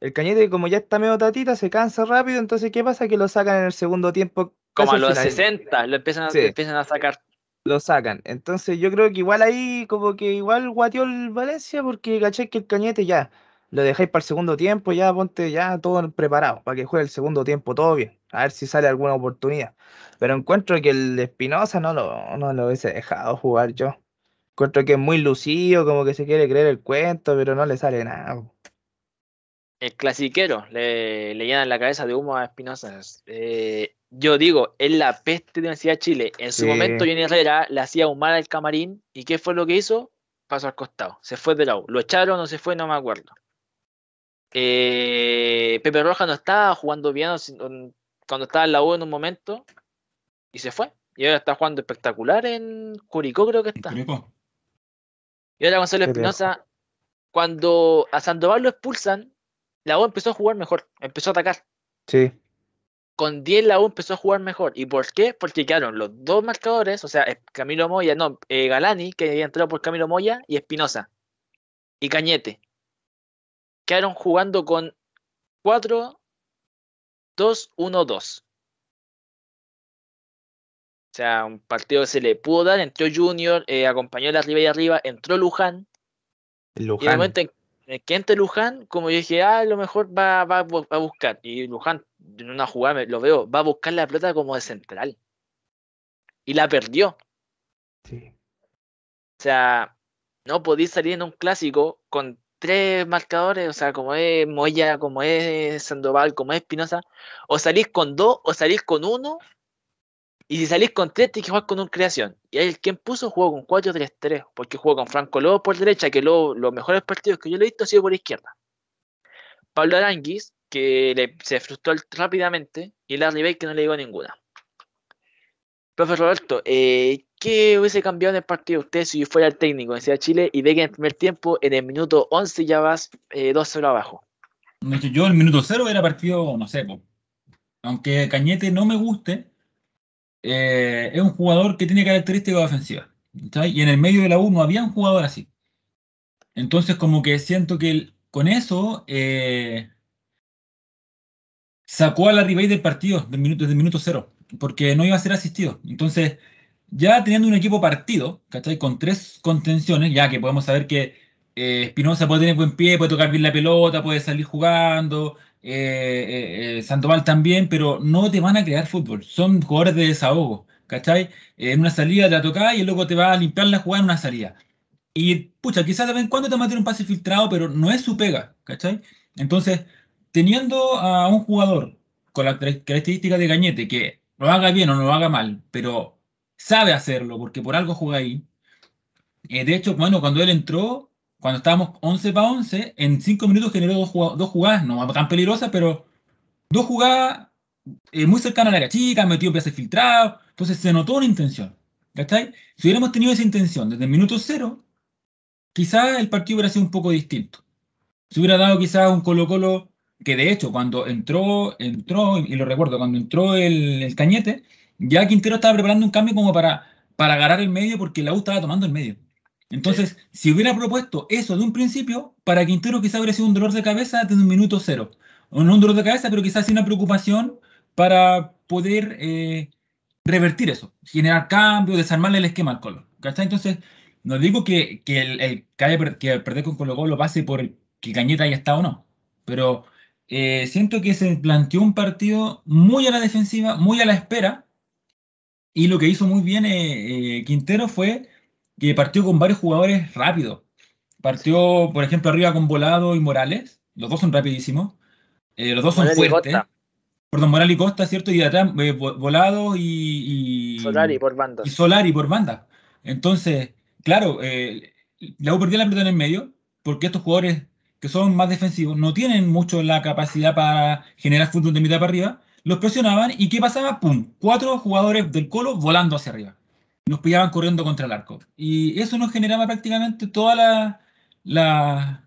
el cañete como ya está medio tatita, se cansa rápido. Entonces, ¿qué pasa? Que lo sacan en el segundo tiempo. Como a los final. 60, lo empiezan a, Sí. empiezan a sacar. lo sacan. Entonces yo creo que igual ahí como que igual guateó el Valencia porque caché que el Cañete ya lo dejáis para el segundo tiempo, ya ponte ya todo preparado para que juegue el segundo tiempo todo bien. A ver si sale alguna oportunidad. Pero encuentro que el Espinosa no lo, no lo hubiese dejado jugar yo. Encuentro que es muy lucido, como que se quiere creer el cuento, pero no le sale nada. El clasiquero, le, le llenan la cabeza de humo a Espinosa. Eh, yo digo, es la peste de Universidad de Chile. En su Sí. momento, Johnny Herrera le hacía humar al camarín. ¿Y qué fue lo que hizo? Pasó al costado. Se fue de la U. ¿Lo echaron o se fue? No me acuerdo. Eh, Pepe Roja no estaba jugando bien cuando estaba en la U en un momento y se fue. Y ahora está jugando espectacular en Curicó, creo que está. Curicó. Y ahora Gonzalo. Espinosa, cuando a Sandoval lo expulsan, la U empezó a jugar mejor, empezó a atacar. Sí, Con 10 la U empezó a jugar mejor. ¿Y por qué? Porque quedaron los dos marcadores, o sea, Camilo Moya, no, eh, Galani, que había entrado por Camilo Moya, y Espinosa. Y Cañete. Quedaron jugando con 4, 2, 1, 2. O sea, un partido que se le pudo dar, entró Junior, eh, acompañó la arriba y arriba, entró Luján, el y en el Luján. momento en que entre Luján, como yo dije, ah, a lo mejor va, va, a bu- va a buscar. Y Luján, en una jugada, lo veo, va a buscar la pelota como de central. Y la perdió. Sí. O sea, no podéis salir en un clásico con tres marcadores, o sea, como es Moya, como es Sandoval, como es Espinosa, o salís con dos o salís con uno, y si salís con tres, tienes que jugar con un creación. Y ahí el quien puso jugó con 4-3-3, porque jugó con Franco Lobo por derecha, que Lobo, los mejores partidos que yo le he visto ha sido por izquierda. Pablo Aranguis, que le- se frustró rápidamente, y Larry Bay, que no le llegó ninguna. Profe Roberto, eh, ¿qué hubiese cambiado en el partido usted si fuera el técnico en Ciudad Chile y ve que en el primer tiempo, en el minuto 11 ya vas eh, 2-0 abajo? Yo el minuto cero era partido, no sé, po. aunque Cañete no me guste, eh, es un jugador que tiene características ofensivas. Y en el medio de la U no había un jugador así. Entonces, como que siento que el- con eso eh, sacó a la Ribey del partido del minuto, desde el minuto cero, porque no iba a ser asistido. Entonces, ya teniendo un equipo partido, ¿cachai? Con tres contenciones, ya que podemos saber que eh, Espinosa puede tener buen pie, puede tocar bien la pelota, puede salir jugando, eh, eh, eh, Sandoval también, pero no te van a crear fútbol, son jugadores de desahogo, ¿cachai? Eh, en una salida te la tocás y luego te va a limpiar la jugada en una salida. Y pucha, quizás de vez en cuando te va a meter un pase filtrado, pero no es su pega, ¿cachai? Entonces, teniendo a un jugador con las car- características de Gañete, que lo haga bien o no lo haga mal, pero sabe hacerlo, porque por algo juega ahí. Eh, de hecho, bueno, cuando él entró, cuando estábamos 11 para 11, en 5 minutos generó dos, jugad- dos jugadas, no tan peligrosas, pero dos jugadas eh, muy cercanas al área chica, metió piezas filtrados, entonces se notó una intención. ¿Cachai? Si hubiéramos tenido esa intención desde el minuto cero, quizás el partido hubiera sido un poco distinto. Se hubiera dado quizás un Colo-Colo que de hecho cuando entró, entró, y lo recuerdo, cuando entró el, el Cañete, ya Quintero estaba preparando un cambio como para, para agarrar el medio porque la U estaba tomando el medio. Entonces, si hubiera propuesto eso de un principio, para Quintero quizás hubiera sido un dolor de cabeza desde un minuto cero. O no un dolor de cabeza, pero quizás sí una preocupación para poder eh, revertir eso, generar cambios, desarmarle el esquema al Colo. ¿Cachai? Entonces, no digo que, que el, el que, perder con Colo Colo pase por que Cañeta haya estado o no, pero eh, siento que se planteó un partido muy a la defensiva, muy a la espera, y lo que hizo muy bien eh, eh, Quintero fue que partió con varios jugadores rápidos. Partió, por ejemplo, arriba con Volado y Morales, los dos son rapidísimos, eh, los dos son Morales y fuertes. Costa. Perdón, Morales y Costa, ¿cierto? Y de atrás, Vo- Volado y, y- Solari por y bandas. Solari por banda. Entonces, claro, la U perdió la pelota en el medio porque estos jugadores que son más defensivos no tienen mucho la capacidad para generar fútbol de mitad para arriba. Los presionaban y ¿qué pasaba? ¡Pum! Cuatro jugadores del Colo volando hacia arriba. Nos pillaban corriendo contra el arco. Y eso nos generaba prácticamente todas la- la-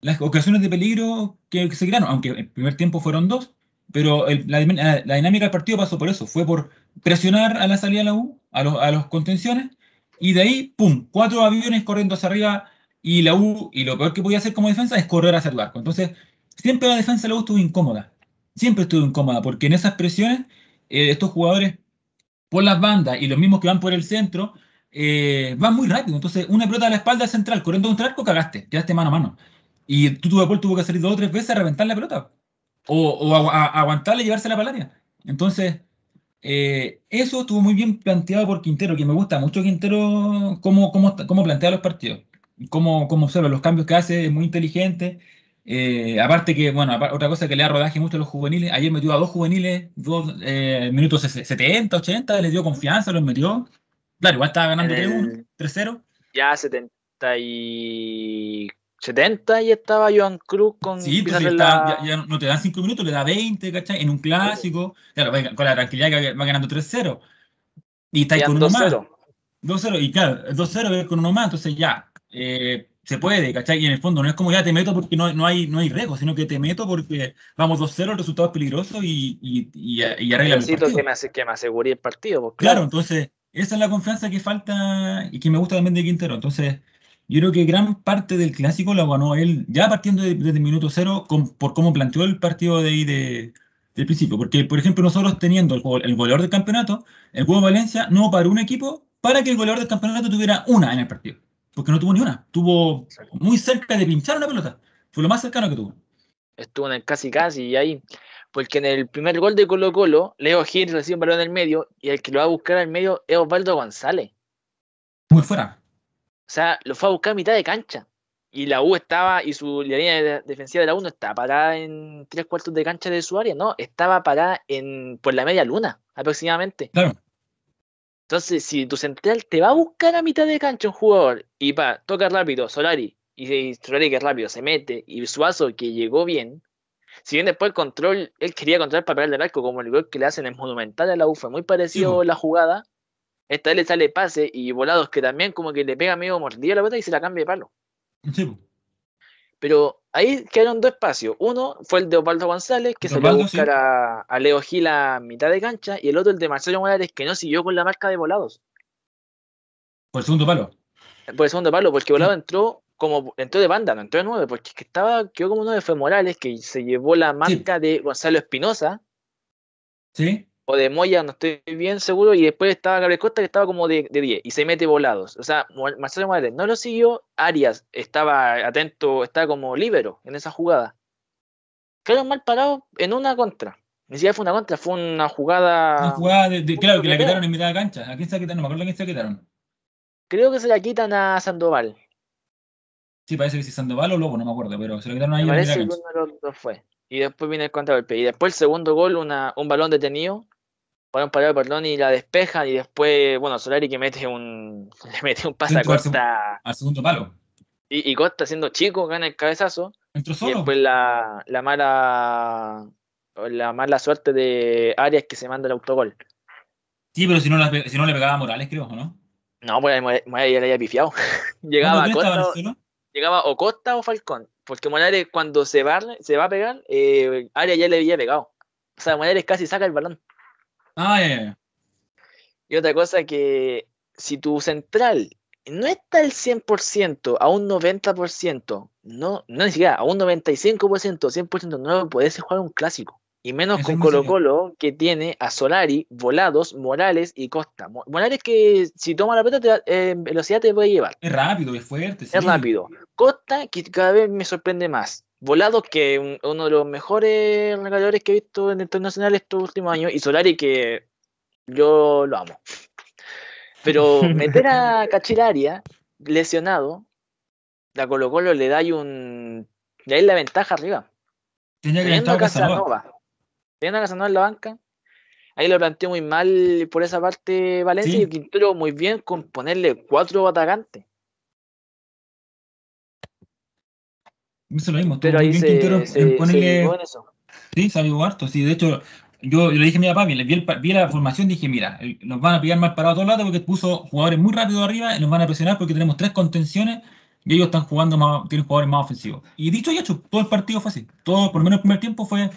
las ocasiones de peligro que, se crearon, aunque el primer tiempo fueron dos, pero el- la, dinámica del partido pasó por eso, fue por presionar a la salida de la U, a, los- a los contenciones, y de ahí, ¡pum!, cuatro aviones corriendo hacia arriba, y la U, y lo peor que podía hacer como defensa es correr hacia el arco. Entonces, siempre la defensa de la U estuvo incómoda, siempre estuvo incómoda, porque en esas presiones, eh, estos jugadores por las bandas y los mismos que van por el centro, eh, van muy rápido. Entonces, una pelota a la espalda central corriendo contra el arco, cagaste, quedaste mano a mano. Y tú, tu tuvo que salir dos o tres veces a reventar la pelota. O, o agu- a- aguantarla y llevársela para el. Entonces, eh, eso estuvo muy bien planteado por Quintero, que me gusta mucho Quintero, cómo, cómo, cómo plantea los partidos, cómo, cómo observa los cambios que hace, es muy inteligente. Eh, aparte que, bueno, otra cosa que le da rodaje mucho a los juveniles, ayer metió a dos juveniles, dos eh, minutos ses- 70, 80, les dio confianza, los metió. Claro, igual estaba ganando En 3-1, el- 3-0. Ya 70 y 70 y estaba Joan Cruz con Sí, pues está- la- ya, ya no te dan 5 minutos, le da 20, ¿cachai? En un clásico, claro, con la tranquilidad que va ganando 3-0. Y está ahí con uno más. 2-0. 2-0, y claro, 2-0 es con uno más, entonces ya, eh, se puede, ¿cachai? Y en el fondo no es como ya te meto porque no, no hay, no hay riesgo, sino que te meto porque vamos 2-0, el resultado es peligroso y, y, y, y arregla el partido. que me, ase- que me asegure el partido. pues, Claro, entonces, esa es la confianza que falta y que me gusta también de Quintero. Entonces, yo creo que gran parte del clásico lo ganó él, ya partiendo de- desde el minuto cero, con- por cómo planteó el partido de ahí de, del principio. Porque, por ejemplo, nosotros teniendo el, el goleador del campeonato, el juego de Valencia no paró un equipo para que el goleador del campeonato tuviera una en el partido. Porque no tuvo ni una. Tuvo muy cerca de pinchar una pelota. Fue lo más cercano que tuvo. Estuvo en el casi casi y ahí. Porque en el primer gol de Colo Colo, Leo Gil recibe un balón en el medio y el que lo va a buscar al medio es Osvaldo González. Muy fuera. O sea, lo fue a buscar a mitad de cancha. Y la U estaba, y su línea de- defensiva de la U no estaba parada en tres cuartos de cancha de su área, no, estaba parada en, por la media luna, aproximadamente. Claro. Entonces, si tu central te va a buscar a mitad de cancha un jugador y pa, toca rápido, Solari, y, y Solari que rápido se mete, y Suazo que llegó bien, si bien después el control, él quería controlar para pegarle al arco, como el gol que le hacen en Monumental a la U, fue muy parecido la jugada. Esta vez le sale pase y volados que también como que le pega medio mordido a la pelota y se la cambia de palo. Sí. Pero ahí quedaron dos espacios. Uno fue el de Osvaldo González, que De salió a Osvaldo, buscar sí. a, a Leo Gil a mitad de cancha, y el otro el de Marcelo Morales, que no siguió con la marca de volados. Por el segundo palo. Por el segundo palo, porque Volado entró como entró de banda, no entró de nueve, porque es que estaba, quedó como nueve fue Morales, que se llevó la marca de Gonzalo Espinosa, Sí. O de Moya, no estoy bien seguro, y después estaba Gabriel Costa, que estaba como de, de 10, y se mete volados. O sea, Marcelo Morales no lo siguió, Arias estaba atento, estaba como líbero en esa jugada. Quedaron mal parados en una contra. Ni siquiera fue una contra, fue una jugada. Una jugada de, de- claro, que la quitaron en mitad de cancha. ¿A quién se la quitaron? No me acuerdo a quién se la quitaron. Creo que se la quitan a Sandoval. Sí, parece que si Sandoval o Lobo, no me acuerdo, pero se la quitaron ahí Me en mitad que cancha. uno de los dos fue. Y después viene el contragolpe. Y después el segundo gol, una, un balón detenido. Balón parado, perdón, y la despejan. Y después, bueno, Solari que mete un. Le mete un pase a Costa. Al segundo palo. Y, y Costa siendo chico, gana el cabezazo. Entró Y solo. después la, la mala. La mala suerte de Arias que se manda el autogol. Sí, pero si no, la si no le pegaba a Morales, creo, ¿o ¿no? No, pues Morales ya le había pifiado. llegaba ¿Cuándo Costa, llegaba o Costa o Falcón. Porque Morales cuando se va, se va a pegar, eh, Arias ya le había pegado. O sea, Morales casi saca el balón. Ah, ya. Y otra cosa que si tu central no está al 100%, a un 90%, no, no ni siquiera, a un 95%, 100%, no puedes jugar un clásico. Y menos Eso con Colo. Colo, que tiene a Solari, Volados, Morales y Costa. Mo- Morales que si toma la pelota, te da- eh, velocidad te puede llevar. Es rápido, es fuerte. sí. Es rápido. Costa, que cada vez me sorprende más. Volados, que un- uno de los mejores regaladores que he visto en el torneo nacional estos últimos años. Y Solari, que yo lo amo. Pero meter a Cachilaria lesionado, la Colo Colo le da ahí un. Le da la ventaja arriba. Tenía que Teniendo a Casanova. Casanova. Teniendo a Casanova en la banca. Ahí lo planteó muy mal por esa parte Valencia Sí. y Quintero muy bien con ponerle cuatro atacantes. Hizo lo mismo. Pero ahí se, Quintero en- se, en se ponerle. fijó en eso. Sí, se avivó harto. Sí, de hecho, yo, le dije a mi papá, vi, vi el pa- vi la formación dije, mira, el- nos van a pillar mal parados todos lados porque puso jugadores muy rápidos arriba y nos van a presionar porque tenemos tres contenciones y ellos están jugando más, tienen jugadores más ofensivos. Y dicho y hecho, todo el partido fue así. Todo, por lo menos el primer tiempo fue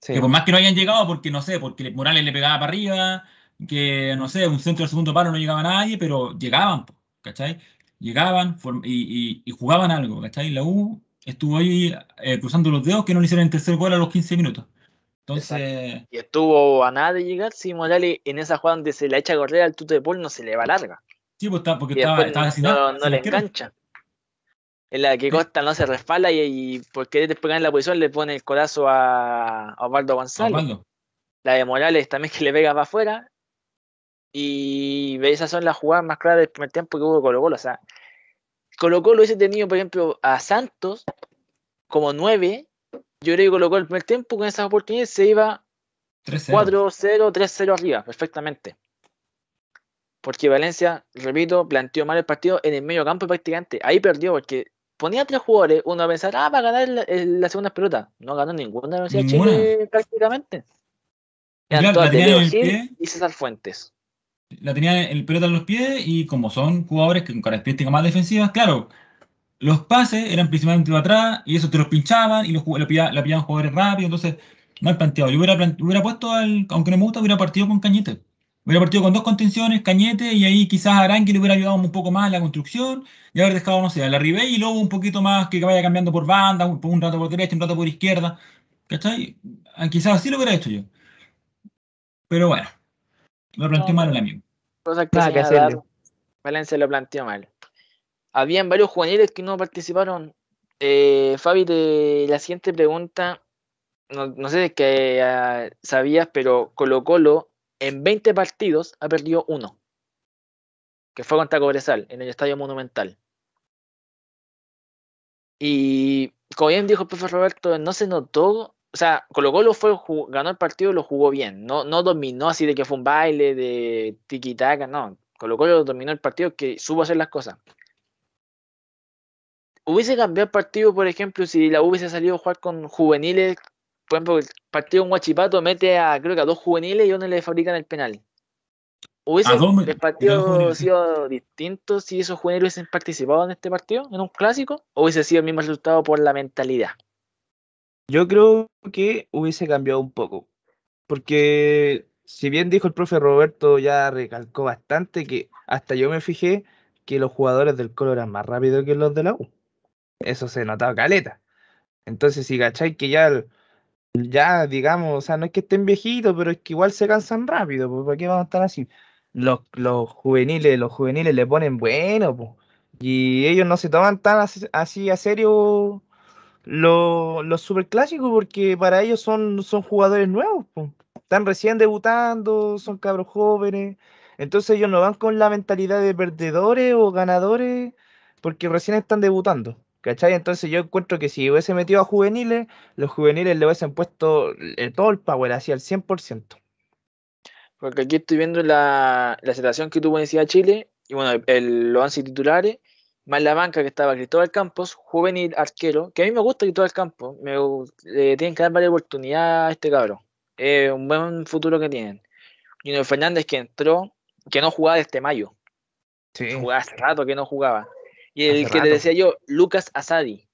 Sí. que por más que no hayan llegado, porque no sé, porque Morales le pegaba para arriba, que no sé, un centro del segundo palo no llegaba nadie, pero llegaban, ¿cachai? Llegaban y, y- y jugaban algo, ¿cachai? La U estuvo ahí eh, cruzando los dedos que no le hicieron el tercer gol a los 15 minutos. Entonces, Y estuvo a nada de llegar si Morales en esa jugada donde se le echa a correr al tuto de Paul no se le va larga. sí, pues está, porque Y estaba, estaba no, no- le engancha. En la que Costa no se resbala y, y porque después en la posición le pone el codazo a, a Osvaldo González. Osvaldo. La de Morales también que le pega para afuera. Y esas son las jugadas más claras del primer tiempo que hubo Colo Colo. O sea, Colo Colo hubiese tenido, por ejemplo, a Santos como 9. Yo creo que Colo Colo el primer tiempo con esas oportunidades se iba 3-0. 4-0, 3-0 arriba, perfectamente. Porque Valencia, repito, planteó mal el partido en el medio campo prácticamente. Ahí perdió porque ponía tres jugadores, uno a pensar, ah, va a ganar la, el- la segunda pelota. No ganó ninguna Universidad de. Chile prácticamente. Eran Claro, todas la Leo en el pie. y César Fuentes. la tenía el pelota en los pies y como son jugadores que con características más defensivas, claro, los pases eran principalmente para atrás y eso te los pinchaban y los, la, pilla- la pillaban jugadores rápidos, entonces mal planteado. Yo hubiera, hubiera puesto, al, aunque no me gusta, hubiera partido con Cañete. Hubiera partido con dos contenciones, Cañete, y ahí quizás Arangui le hubiera ayudado un poco más en la construcción y haber dejado, no sé, a la Ribey y luego un poquito más que vaya cambiando por banda, un, un rato por derecha, un rato por izquierda. ¿Cachai? Ah, Quizás así lo hubiera hecho yo. Pero bueno, lo planteó No, mal el amigo. Cosas que que. Valencia lo planteó mal. Habían varios juveniles que no participaron. Eh, Fabi, de la siguiente pregunta, no, no sé si es que ah, sabías, pero Colo Colo en 20 partidos ha perdido uno, que fue contra Cobresal, en el Estadio Monumental. Y como bien dijo el profe Roberto, no se notó, o sea, Colo Colo fue, ganó el partido y lo jugó bien, no, no dominó así de que fue un baile de tiki-taka, no. Colo Colo dominó el partido que supo hacer las cosas. Hubiese cambiado el partido, por ejemplo, si la U hubiese salido a jugar con juveniles, por ejemplo, el partido en Huachipato mete a, creo que a dos juveniles y a uno le fabrican el penal. ¿Hubiese el partido sido distinto si esos juveniles hubiesen participado en este partido, en un clásico? ¿O hubiese sido el mismo resultado por la mentalidad? Yo creo que hubiese cambiado un poco. Porque si bien dijo el profe Roberto, ya recalcó bastante que hasta yo me fijé que los jugadores del Colo eran más rápidos que los de la U. Eso se notaba caleta. Entonces, si cacháis que ya, el- ya digamos, o sea, no es que estén viejitos, pero es que igual se cansan rápido, pues ¿para qué vamos a estar así? Los, los juveniles, los juveniles le ponen bueno, pues. Y ellos no se toman tan así, a serio los, los superclásicos porque para ellos son, son jugadores nuevos, po. Están recién debutando, son cabros jóvenes. Entonces ellos no van con la mentalidad de perdedores o ganadores porque recién están debutando. ¿Cachai? Entonces yo encuentro que si hubiese metido a juveniles, los juveniles le hubiesen puesto eh, todo el power, así al 100%. Porque aquí estoy viendo la, la situación que tuvo Universidad de Chile, y bueno, el, los 11 titulares, más la banca que estaba Cristóbal Campos, juvenil arquero, que a mí me gusta Cristóbal Campos, me, le tienen que dar varias oportunidades a este cabrón. Es un buen futuro que tienen. Junior Fernández que entró, que no jugaba desde mayo, Sí. jugaba hace rato que no jugaba. Y el Hace que te rato. decía yo, Lucas Asadi.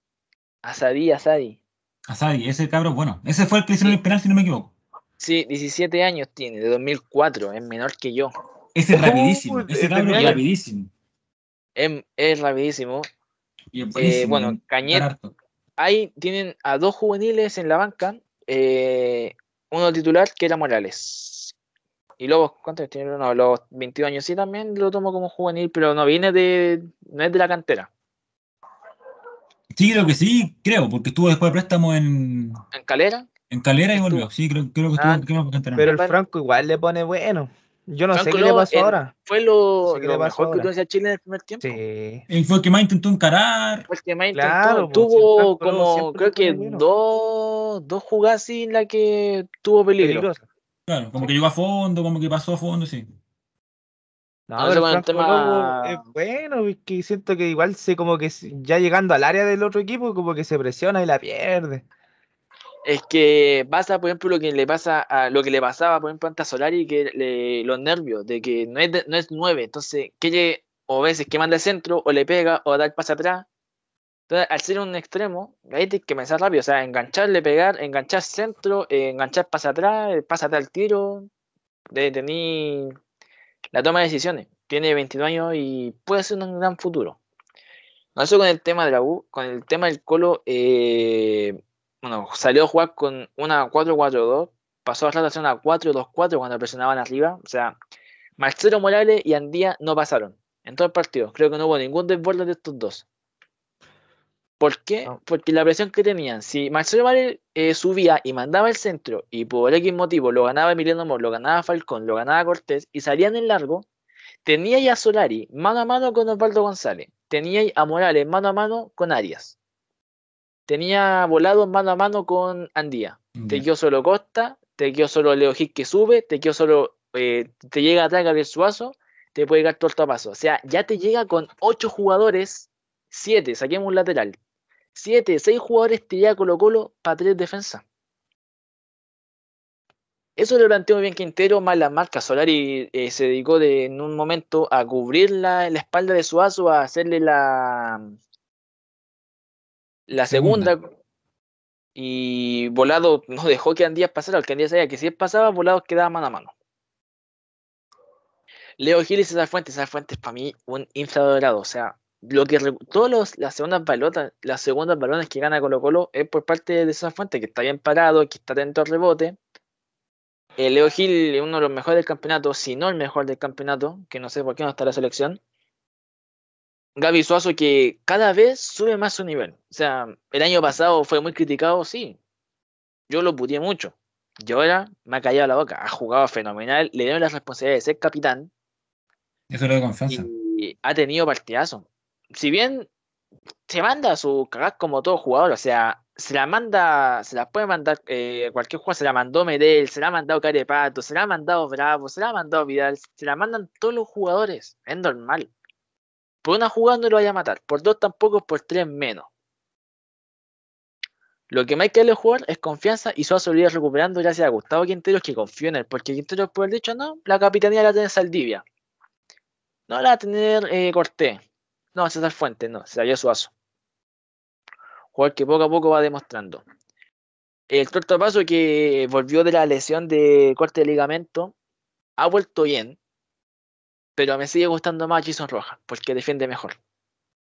Asadi, Asadi. Asadi, ese cabrón, bueno, ese fue el que hicieron el penal, si no me equivoco. Sí, 17 años tiene, de 2004, es menor que yo. Ese es rapidísimo, de- ese cabrón es penal. rapidísimo. Es, es rapidísimo. Y es Eh, bueno, weón. Cañet, ahí tienen a dos juveniles en la banca. eh, uno titular que era Morales. Y luego, ¿cuántos años tiene? No, los 22 años sí también lo tomo como juvenil, pero no viene de. no es de la cantera. Sí, creo que sí, creo, porque estuvo después de préstamo en, En Calera, en Calera y Estuvo. volvió. Sí, creo, creo que estuvo Ah, creo que canterano. Pero el. Franco igual le pone bueno. Yo no sé qué le pasó en- ahora. fue lo, Sí, ¿qué lo le pasó mejor que tuvo ese Chile en el primer tiempo. Sí. Él fue el que más intentó encarar. Fue el que más Claro, intentó. pues, si el tuvo como, creo que bueno. dos, dos jugadas en las que tuvo peligro. Peligroso. Claro, como que llegó a fondo, como que pasó a fondo, sí. No, No sé, pero con el tema- Lobo es bueno, es que siento que igual se como que ya llegando al área del otro equipo, como que se presiona y la pierde. Es que pasa, por ejemplo, lo que le pasa a lo que le pasaba, por ejemplo, antes a Solari, que le- los nervios, de que no es, de- no es nueve, entonces quiere o veces que manda el centro, o le pega, o da el pase atrás. Entonces, al ser un extremo, ahí tienes que pensar rápido, o sea, engancharle, pegar, enganchar centro, eh, enganchar pase atrás, el pase atrás al tiro, de tener la toma de decisiones. Tiene 22 años y puede ser un gran futuro. No eso con el tema de la U, con el tema del Colo, eh, bueno, salió a jugar con una 4-4-2, pasó a rato a hacer una 4-2-4 cuando presionaban arriba. O sea, Marcelo Morales y Andía no pasaron en todo el partido. Creo que no hubo ningún desborde de estos dos. ¿Por qué? No. Porque la presión que tenían, si Marcelo Morales eh, subía y mandaba el centro y por X motivo lo ganaba Emiliano Amor, lo ganaba Falcón, lo ganaba Cortés y salían en largo, tenía ya a Solari mano a mano con Osvaldo González, tenía a Morales mano a mano con Arias, tenía volado mano a mano con Andía, te quedó solo Costa, te quedó solo Leo que sube, te quedó solo, eh, te llega atrás Gabriel Suazo, te puede llegar todo el paso. O sea, ya te llega con ocho jugadores, siete, saquemos un lateral. Siete, seis jugadores te llega Colo Colo para tres defensas. Eso lo planteó muy bien Quintero, más las marcas. Solari eh, se dedicó de, en un momento a cubrir la, la espalda de Suazo, a hacerle la, la Segunda. segunda. Y Volado no dejó que Andías pasara, porque Andías sabía que si él pasaba, Volado quedaba mano a mano. Leo Gil y César Fuentes, César Fuentes para mí un infravalorado. O sea, lo que todos los, las segundas balotas, las segundas balones que gana Colo Colo es por parte de César Fuentes, que está bien parado, que está atento al rebote. Eh, Leo Gil es uno de los mejores del campeonato, si no el mejor del campeonato, que no sé por qué no está en la selección. Gaby Suazo que cada vez sube más su nivel. O sea, el año pasado fue muy criticado, sí. Yo lo puteé mucho. Y ahora me ha callado la boca. Ha jugado fenomenal. Le dieron la responsabilidad de ser capitán Eso es lo de confianza. y ha tenido partidazo. Si bien se manda su cagás como todo jugador, o sea, se la manda, se la puede mandar eh, cualquier jugador, se la mandó Medel, se la ha mandado Carepato, se la ha mandado Bravo, se la ha mandado Vidal, se la mandan todos los jugadores, es normal. Por una jugada no lo vaya a matar, por dos tampoco, por tres menos. Lo que más hay que darle jugar es confianza y Suazo lo recuperando gracias a Gustavo Quinteros que confío en él, porque Quinteros por el dicho no, la capitanía la tiene Saldivia. No la va a tener eh, Cortés. No, César Fuente, no, dio Suazo. Jugador que poco a poco va demostrando. El corto paso que volvió de la lesión de corte de ligamento ha vuelto bien, pero me sigue gustando más Jason Rojas, porque defiende mejor.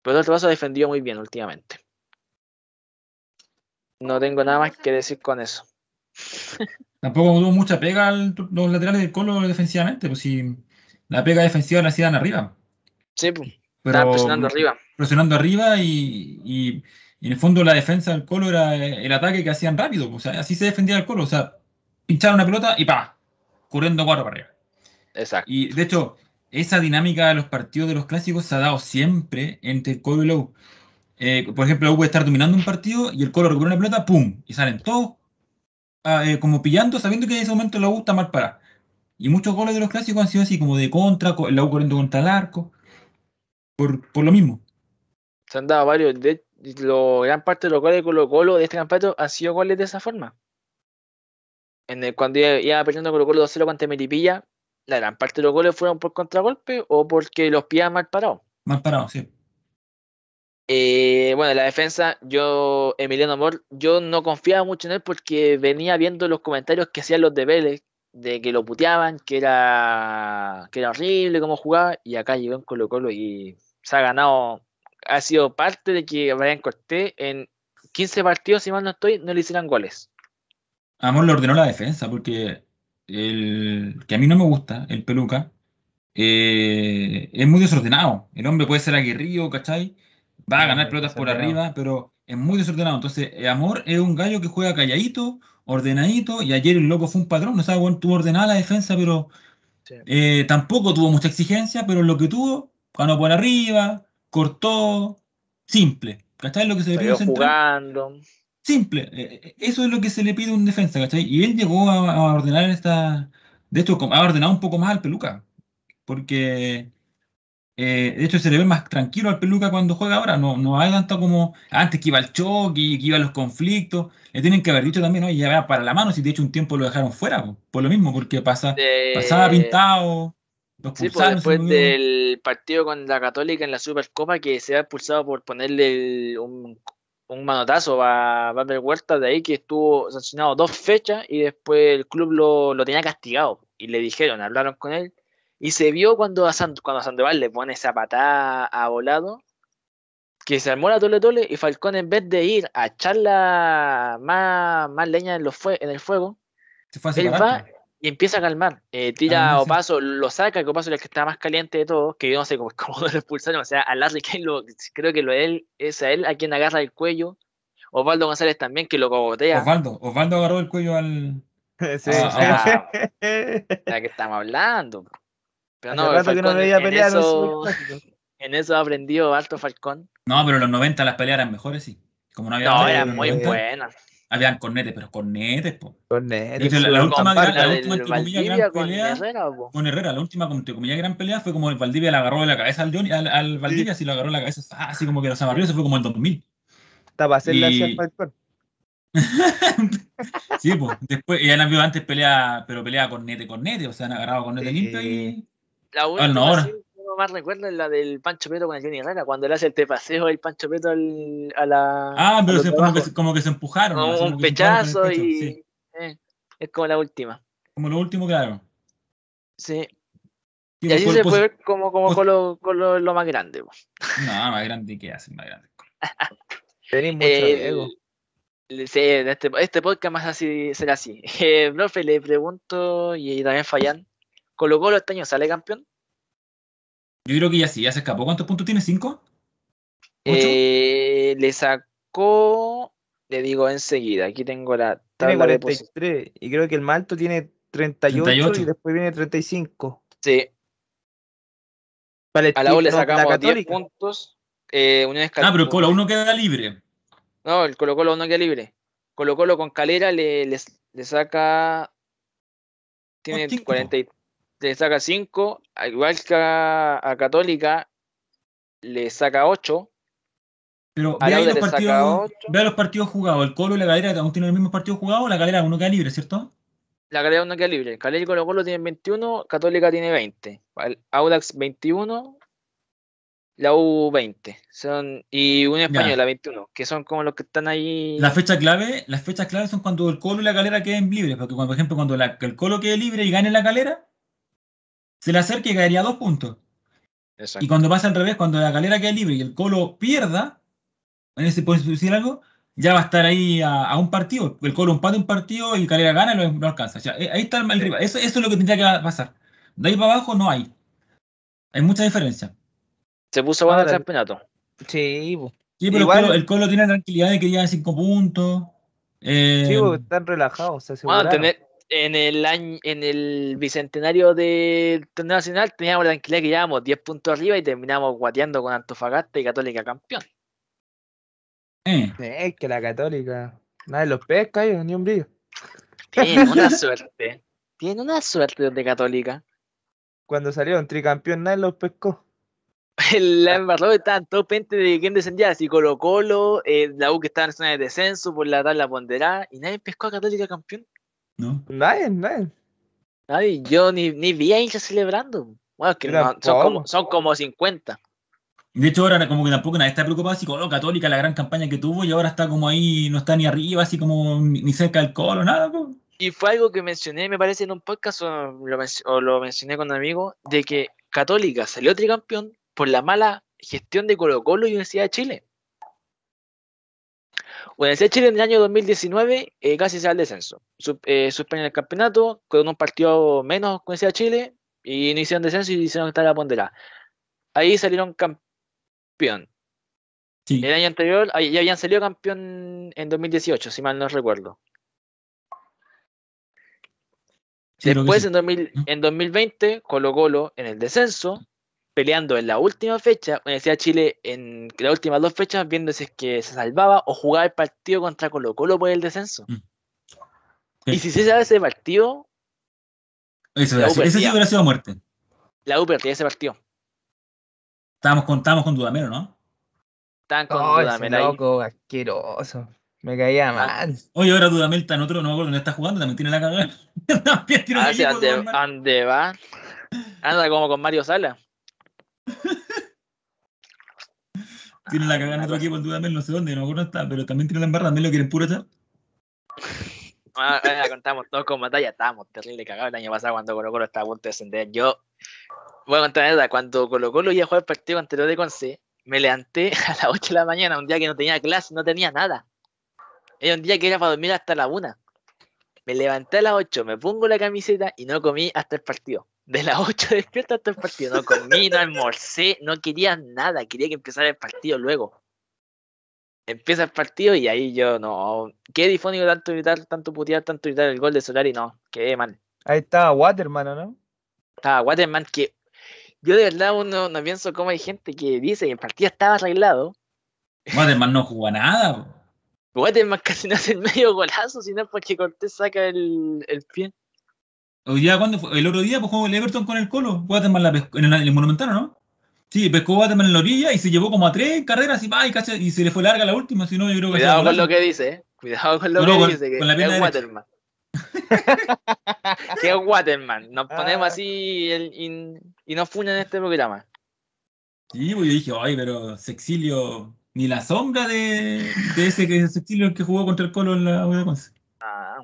Pero el paso defendió muy bien últimamente. No tengo nada más que decir con eso. Tampoco tuvo mucha pega al- los laterales del Colo defensivamente, pues si la pega defensiva la hacían arriba. Sí, pues, Pero estaban presionando arriba. presionando arriba y, y- y en el fondo la defensa del Colo era el ataque que hacían rápido. O sea, así se defendía el Colo. O sea, pinchar una pelota y pa, corriendo cuatro para arriba. Exacto. Y de hecho, esa dinámica de los partidos de los clásicos se ha dado siempre entre el Colo y la U. Eh, por ejemplo, la U puede estar dominando un partido y el Colo recupera una pelota, ¡pum! Y salen todos ah, eh, como pillando, sabiendo que en ese momento la U está mal parada. Y muchos goles de los clásicos han sido así, como de contra, co- la U corriendo contra el arco, por, por lo mismo. Se han dado varios. De, lo, gran parte de los goles de Colo Colo de este campeonato han sido goles de esa forma. En el, cuando iba, iba perdiendo Colo Colo 2-0 contra Melipilla, la gran parte de los goles fueron por contragolpe o porque los pillaban mal parados. Mal parado, sí. Eh, bueno, la defensa, yo, Emiliano Amor, yo no confiaba mucho en él porque venía viendo los comentarios que hacían los de Vélez, de que lo puteaban, que era, que era horrible cómo jugaba, y acá llegó en Colo Colo y se ha ganado, ha sido parte de que Brian Cortés en 15 partidos, si mal no estoy, no le hicieran goles. Amor le ordenó la defensa porque el que a mí no me gusta, el peluca, eh, es muy desordenado. El hombre puede ser aguerrido, ¿cachai? Va a ganar pelotas por arriba, pero es muy desordenado. Entonces, Amor es un gallo que juega calladito, ordenadito, y ayer el loco fue un patrón, no sabe, bueno, tuvo ordenada la defensa, pero Sí. eh, tampoco tuvo mucha exigencia, pero lo que tuvo, ganó por arriba, cortó, simple. ¿Cachai? Lo que se le pide jugando. Simple, eh, eh, eso es lo que se le pide a un defensa, ¿cachai? Y él llegó a, a ordenar esta. De hecho, ha ordenado un poco más al Peluca, porque eh, de hecho se le ve más tranquilo al Peluca cuando juega ahora. No, no hay tanto como antes que iba al choque, que iba a los conflictos. Le tienen que haber dicho también, oye, ya va para la mano, si de hecho un tiempo lo dejaron fuera, po, por lo mismo, porque pasa, pasaba pintado, lo Sí, pues después del partido con la Católica en la Supercopa que se ha expulsado por ponerle el- un, un manotazo a Valver Huerta, de ahí que estuvo sancionado dos fechas y después el club lo, lo tenía castigado y le dijeron, hablaron con él y se vio cuando a, cuando a Sandoval le pone esa patada a volado que se armó la tole tole y Falcón en vez de ir a echarla más, más leña en, los fue- en el fuego, Se fue a él va po. y empieza a calmar. Eh, tira a sí. Opaso, lo saca, que Opaso es el que está más caliente de todos, que yo no sé cómo, cómo lo expulsaron. O sea, a Larry Kane lo, creo que lo él, es a él a quien agarra el cuello. Osvaldo González también, que lo cogotea. Osvaldo, Osvaldo agarró el cuello al. Sí. Ah, ¿De qué estamos hablando? Pero no, rato que no veía pelear en eso, en eso aprendió Alto Falcón. No, pero en los 90 las peleas eran mejores, sí. Como no había No, goles, era en los muy 90 buena. Habían cornetes, pero cornetes, po. Hecho, la- sí, la última gran- La última, entre comillas, gran con pelea Herrera. Con Herrera, la última, entre comillas, gran pelea fue como el Valdivia le agarró de la cabeza al Johnny, al, al Valdivia, así lo agarró de la cabeza, ah, así como que los amarrió, se fue como el 2000. Hasta para hacerle así Y- al Falcón. Sí, pues. Después, ya han habido antes pelea, pero pelea con nete con nete, o sea, han agarrado con nete Sí. limpio y. La Ah, última no, que uno más recuerda es la del Pancho Peto con el Johnny Herrera, cuando le hace el tepaseo el Pancho Peto al, a la. Ah, pero se- como, que, se- como que se empujaron. Como un como pechazo pecho, y. sí. eh, es como la última. Como lo último, claro. Sí. Y así se puede ver como, como con, lo, con lo, lo más grande. No, más grande que hacen, más grande. Tenéis mucho El- ego. sí, este, este podcast más así será así. Eh, profe, le pregunto, y también Fallan, ¿Colo Colo este año sale campeón? Yo creo que ya sí, ya se escapó. ¿Cuántos puntos tiene? ¿Cinco? ¿Ocho? Eh, le sacó, le digo enseguida, aquí tengo la Tiene tabla de posiciones. 43 y creo que el Malto tiene 38, 38. y después viene 35. Sí, Palestino, a la U le no, la sacamos 10 Católica. puntos. eh, Unión Ah, pero el Colo uno queda libre. No, el Colo Colo no queda libre. Colo Colo con Calera le, le, le saca. Tiene cinco. 40, y- le saca 5. Igual que a, a Católica le saca 8. Pero A ve ahí Lauda los le saca partidos, vea los partidos jugados. El Colo y la Galera aún tienen los mismos partidos jugados, la Galera uno queda libre, ¿cierto? La Calera no queda libre. Calera y Colo Colo tienen 21. Católica tiene 20. el Audax 21. La U 20. Son, y Ya. Española 21. Que son como los que están ahí. La fecha clave, las fechas claves son cuando el Colo y la Galera queden libres, porque cuando, por ejemplo, cuando la- el Colo quede libre y gane la Galera, se le acerca y caería dos puntos. Exacto. Y cuando pasa al revés, cuando la Galera quede libre y el Colo pierda, en ese puede decir algo, ya va a estar ahí a, a un partido. El Colo empate un partido y Calera gana y lo, lo alcanza. O sea, eh, ahí está el, el rival. Eso, eso es lo que tendría que pasar. De ahí para abajo no hay. Hay mucha diferencia. Se puso bueno el Ahora- campeonato. Sí. Sí, pero Igual- el, Colo, el Colo tiene la tranquilidad de que llevan cinco puntos. Eh, Sí, están relajados, se Bueno, tener- en el año, en el bicentenario del torneo nacional teníamos la tranquilidad que llevábamos 10 puntos arriba y terminamos guateando con Antofagasta y Católica campeón. eh, Eh, Es que la católica. Nadie los pesca, ellos, ni un brillo. Tienen una suerte. Tienen una suerte de Católica. Cuando salieron tricampeón, nadie los pescó. La embarró estaban todos pendientes de quién descendía, así Colo Colo, eh, la U que estaba en zona de descenso por la tabla ponderada, y nadie pescó a Católica campeón. ¿No? Nadie, nadie. Nadie, yo ni, ni vi a hinchas celebrando. Bueno, es que no- son, como, son como 50. De hecho, ahora como que tampoco nadie está preocupado así como oh, Católica, la gran campaña que tuvo, y ahora está como ahí, no está ni arriba, así como ni ni cerca del Colo, nada. po. Y fue algo que mencioné, me parece, en un podcast o lo, men- o lo mencioné con un amigo, de que Católica salió tricampeón por la mala gestión de Colo Colo y Universidad de Chile. Universidad de Chile en el año 2019 eh, casi se va al descenso. Sup- eh, suspenden el campeonato con un partido menos con Universidad de Chile y no hicieron descenso y hicieron estar la ponderada. Ahí salieron campeón. Sí. El año anterior ya habían salido campeón en 2018, si mal no recuerdo. Sí, Después, sí. en, 2000 en 2020, Colo Colo en el descenso, peleando en la última fecha, Universidad de Chile en las últimas dos fechas, viendo si es que se salvaba o jugaba el partido contra Colo Colo por el descenso. Mm. Y si se sabe ese partido, Eso, la U ese sí hubiera sido muerte. la U perdía ese partido. Estábamos con, estábamos con Dudamero, ¿no? Estaban con Oh, ese Dudamel ahí. loco, asqueroso. Me caía Ah, mal. Oye, ahora Dudamel está en otro, no me acuerdo dónde está jugando, también tiene la cagada. también tiene un Ah, sí, equipo, ande, Dudamel. ande va. Anda como con Mario Sala. Tiene la cagada en otro equipo el Dudamel, no sé dónde, no me acuerdo está, pero también tiene la embarrada, también lo quieren puro echar. Ah, ah, la contamos todos con batalla, estábamos terrible cagados el año pasado cuando Colo Colo estaba a punto de descender. Yo voy a contar la verdad, cuando Colo Colo iba a jugar el partido anterior de Conce, me levanté a las 8 de la mañana, un día que no tenía clase, no tenía nada. Era un día que era para dormir hasta la 1. Me levanté a las 8, me pongo la camiseta y no comí hasta el partido. De las 8 despierto hasta el partido. No comí, no almorcé, no quería nada. Quería que empezara el partido luego. Empieza el partido y ahí yo no. Qué difónico tanto gritar, tanto putear, tanto gritar el gol de Solari, no. Quedé mal. Ahí estaba Waterman, ¿o ¿no? Estaba Waterman que. Yo de verdad uno no pienso cómo hay gente que dice que el partido estaba arreglado. Waterman no jugó a nada. Waterman casi no hace el medio golazo, sino porque Cortés saca el, el pie. Hoy día, ¿cuándo fue? El otro día pues, jugó el Everton con el Colo. Waterman la pescó en el, en el Monumental, ¿o ¿no? Sí, pescó Waterman en la orilla y se llevó como a tres carreras y, va, y, cacha- y se le fue larga la última, si no, yo creo que Cuidado con lo que dice, eh. Cuidado con lo No, que con- dice, que con la pierna es. Waterman. que es Waterman. Nos ponemos Ah. así el- y, y nos funan en este programa. Sí, pues yo dije, ay, pero Sexilio, ni la sombra de, de ese que Sexilio que jugó contra el Colo en la. Ah.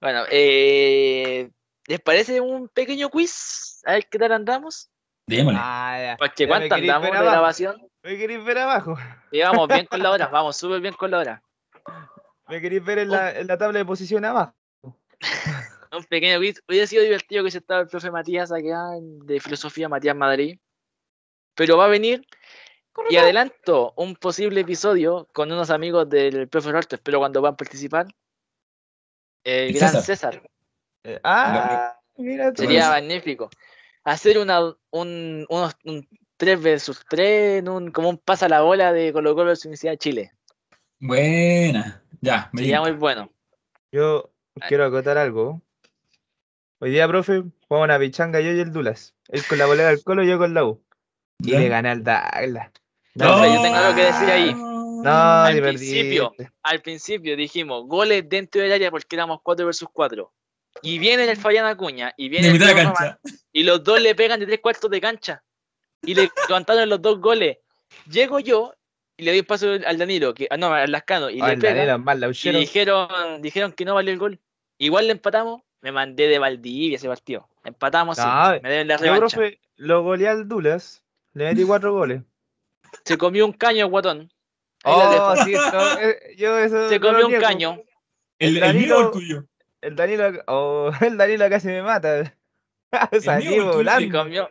Bueno, eh, ¿les parece un pequeño quiz? A ver qué tal andamos. Démosle. Ah. Porque me ¿cuánto queréis andamos ver de abajo. grabación? ¿Me queréis ver abajo? Y vamos bien con la hora, vamos súper bien con la hora. ¿Me queréis ver en la, en la tabla de posición abajo? Un pequeño quiz. Hubiera sido divertido que se estaba el profe Matías acá de filosofía, Matías Madrid. Pero va a venir y adelanto un posible episodio con unos amigos del profe Roberto. Espero cuando van a participar. El El gran César. César. Eh, ah, mira tú. Sería magnífico. Hacer una, un, unos un 3 versus 3, en un, como un pasa la bola de Colo Colo versus Universidad de Chile. Buena. Ya, me Sería muy bueno. Yo quiero acotar algo. Hoy día, profe, jugamos una pichanga yo y el Dulas. Él con la bolera del Colo y yo con la U. Y le gané al. No, pero yo tengo algo que decir ahí. No, Al principio. Al principio dijimos goles dentro del área porque éramos 4 versus 4. Y viene el Fabián Acuña y viene De el mitad de Román, cancha. y los dos le pegan de tres cuartos de cancha. Y le levantaron los dos goles. Llego yo y le doy paso al Danilo, que, ah, no, al Lascano, y Ah, le. Danilo Y dijeron, dijeron que no valió el gol. Igual le empatamos, me mandé de Valdivia ese partido. Empatamos, sí, No, me deben la Yo, revancha. profe, lo goleé al Dulas. Le metí cuatro goles. Se comió un caño, guatón. Oh, sí, no, eh, yo eso Se no comió un caño. ¿El, El el mío o el Danilo-? El oh, el Danilo casi me mata. Salí el volando. Comió.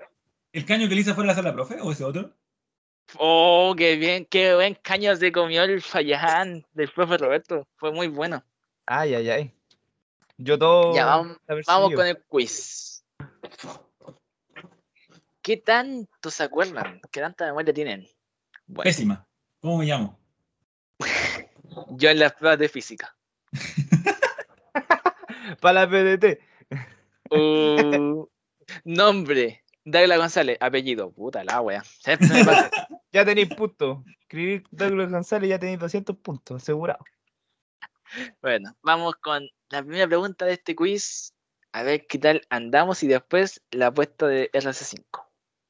¿El caño que le hice fuera de la sala, profe? ¿O ese otro? Oh, qué bien, qué buen caño se comió el Fallán del profe Roberto. Fue muy bueno. Ay, ay, ay. Yo todo. Ya, vamos, con el quiz. ¿Qué tanto se acuerdan? ¿Qué tanta memoria tienen? Bueno, Pésima. ¿Cómo me llamo? yo en las pruebas de física. Para la PDT. Uh, nombre, Douglas González. Apellido, puta la wea. Siempre me pasa. Ya tenéis puntos. Escribir Douglas González ya tenéis 200 puntos, asegurado. Bueno, vamos con la primera pregunta de este quiz. A ver qué tal andamos y después la apuesta de RC5.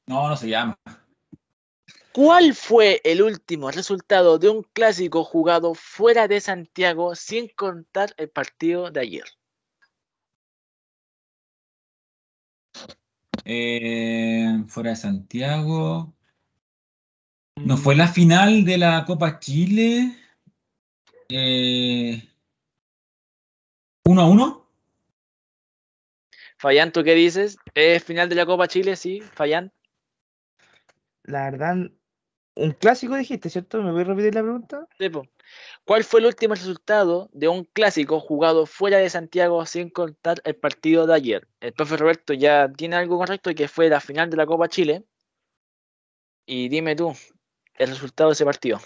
No, no se llama. ¿Cuál fue el último resultado de un clásico jugado fuera de Santiago sin contar el partido de ayer? Eh, fuera de Santiago. ¿No fue la final de la Copa Chile? Eh, ¿Uno a uno? Fayán, ¿tú qué dices? ¿Es final de la Copa Chile? Sí, Fayán. La verdad, un clásico dijiste, ¿cierto? ¿Me voy a repetir la pregunta? Sí, po. ¿Cuál fue el último resultado de un clásico jugado fuera de Santiago sin contar el partido de ayer? El profe Roberto ya tiene algo correcto y que fue la final de la Copa Chile. Y dime tú el resultado de ese partido.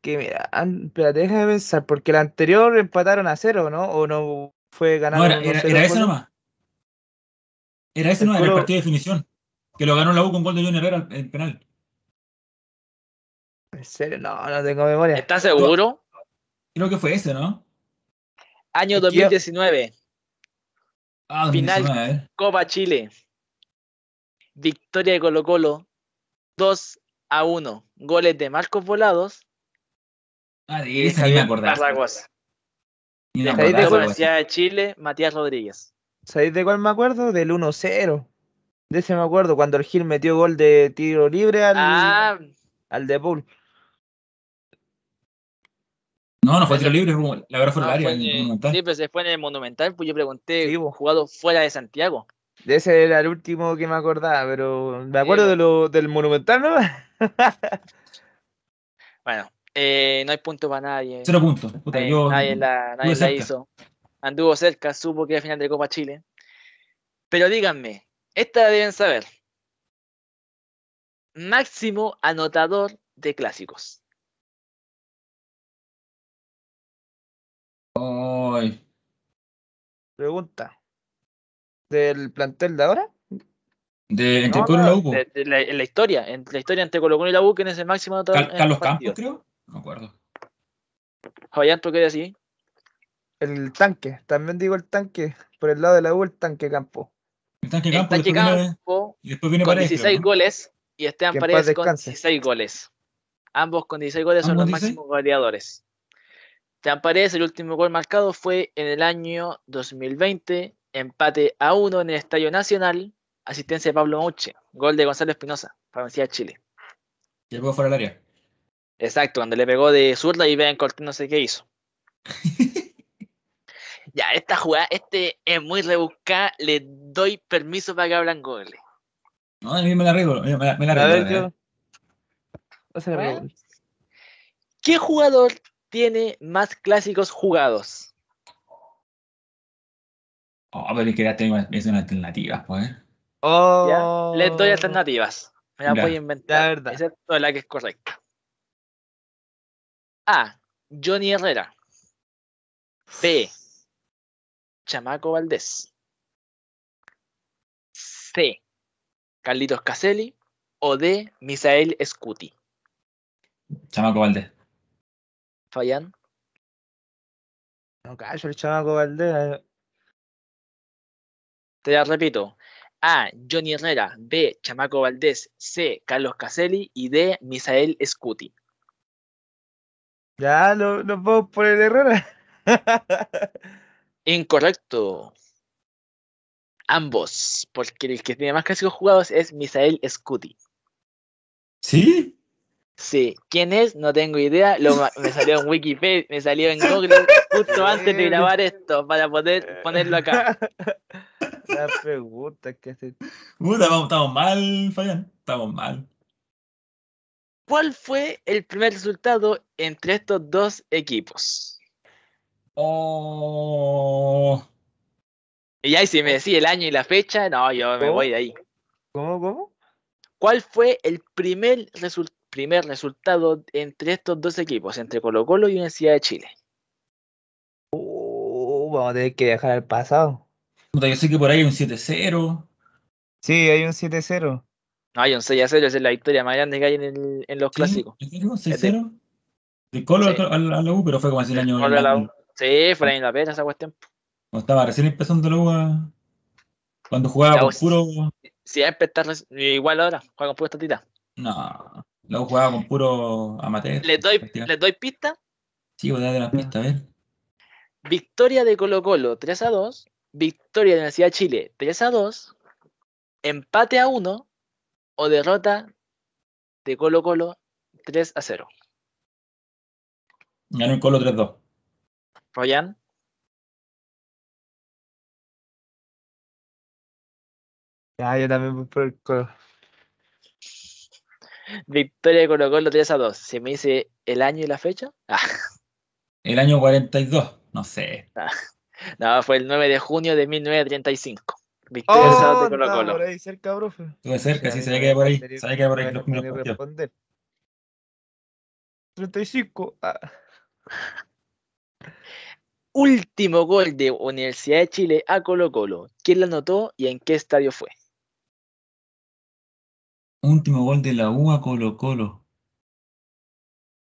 Que mira, espérate, déjame pensar, porque el anterior empataron a cero, ¿no? ¿O no fue No, ganado era, era, 1-0 era ese nomás. Era ese nomás, era el partido de definición. Que lo ganó la U con gol de Junior Herrera en penal. ¿En serio? No, no tengo memoria. ¿Estás seguro? Creo que fue ese, ¿no? Año Es que yo- 2019, Ah, Final. 2019, a ver. Copa Chile. Victoria de Colo Colo, 2 a 1. Goles de Marcos Volados Ah, y de ese ni me acordaba. Zaragoza. Ni me De Universidad de Chile, Matías Rodríguez. ¿Sabéis de cuál me acuerdo? Del 1-0. De ese me acuerdo, cuando el Gil metió gol de tiro libre al, Ah, al de Pool. No, no fue tiro libre, la verdad fue no, el área. fue el Monumental. sí, pero se fue en el Monumental, pues yo pregunté, Sí, jugado fuera de Santiago. De ese era el último que me acordaba, pero me acuerdo de lo, del Monumental, ¿no? Bueno, eh, no hay punto para nadie. Cero puntos. Puta, Nadie, yo, nadie la, nadie la cerca. hizo. Anduvo cerca, supo que era final de Copa Chile. Pero díganme, esta la deben saber. Máximo anotador de clásicos. Ay, Pregunta. ¿Del plantel de ahora? de, entre No, Colo y la U. po. de- de la, en la historia, en la historia entre Colo Colo y la U, ¿quién es el máximo anotador? Cal- en Carlos? Campos, creo. No me acuerdo. ¿tú qué decís? El tanque. También digo el tanque. Por el lado de la U, el tanque campo. El tanque El Campos, Tanque después viene, Campo y después viene con Paredes, creo, 16 ¿no? goles y Esteban Paredes con descanse. 16 goles. Ambos con 16 goles son los ¿Ambos 16? máximos goleadores. Esteban Paredes, el último gol marcado fue en el año 2020, empate a 1 en el Estadio Nacional, asistencia de Pablo Mauche, gol de Gonzalo Espinosa, para Universidad de Chile. Y después fuera del área. Exacto, cuando le pegó de zurda y vean Cortés no sé qué hizo. ya, esta jugada, este es muy rebuscada, le doy permiso para que hablan goles. No, a mí me la arreglo. Me la, me la A arreglo, ver, eh. yo. Bueno. pregunta. ¿Qué jugador tiene más clásicos jugados? Oh, pero es que ya tengo es una alternativa, pues. ¿eh? Oh. ¿Ya? Les doy alternativas. Me la Ya. voy a inventar. La verdad. Excepto la que es correcta. A. Johnny Herrera. B. Chamaco Valdés. C. Carlitos Caselli. O D. Misael Scuti. Chamaco Valdés. Fabián. No callo el chamaco Valdés. Te la repito. A. Johnny Herrera. B. Chamaco Valdés. C. Carlos Caselli. Y D. Misael Scuti. Ya, lo- nos vamos por el error. Incorrecto. Ambos. Porque el que tiene más clásicos jugados es Misael Scuti. ¿Sí? Sí, ¿quién es? No tengo idea. Lo, me salió en Wikipedia, me salió en Google justo antes de grabar esto para poder ponerlo acá. La pregunta que hace. Puta, vamos, estamos mal, Fabián. Estamos mal. ¿Cuál fue el primer resultado entre estos dos equipos? Oh. Y ahí si me decís el año y la fecha, no, yo me voy de ahí. ¿Cómo, cómo? ¿Cuál fue el primer, resul- primer resultado entre estos dos equipos, entre Colo Colo y Universidad de Chile? Uh, vamos a tener que viajar al pasado. Puta, yo sé que por ahí hay un 7-0. Sí, hay un 7-0. No, hay un 6 a 0, esa es la victoria más grande que hay en, el- en los ¿Sí? clásicos. ¿En serio? ¿6-0? De Colo Sí. a la, a la U, pero fue como así el año. Colo a la U. Sí, fue ahí en la pena esa cuestión. Cuando estaba recién empezando la U. a- Cuando jugaba con puro. Si es empezar reci- igual ahora, juega con pura estatita. No. La U jugaba con puro amateur. Les doy, les doy pista. Sí, voy a dar de la pista, a ver. Victoria de Colo Colo 3 a 2. Victoria de la Universidad de Chile 3 a 2. Empate a 1. O derrota de Colo Colo 3 a 0. Ganó el Colo 3-2. Royan. Ya, yo también voy por el colo. Victoria de Colo Colo 3 a 2. ¿Se me dice el año y la fecha? Ah, El año 42. No sé. no, fue el 9 de junio de 1935. Victoria 3 a 2 Oh, de Colo Colo. por ahí cerca, profe. Estuve cerca, sí, sabía no que por ahí. responder- Sabía que por ahí no los primeros responder- partidos. responder. 35. Ah, Último gol de Universidad de Chile a Colo Colo. ¿Quién lo anotó y en qué estadio fue? Último gol de la U a Colo Colo.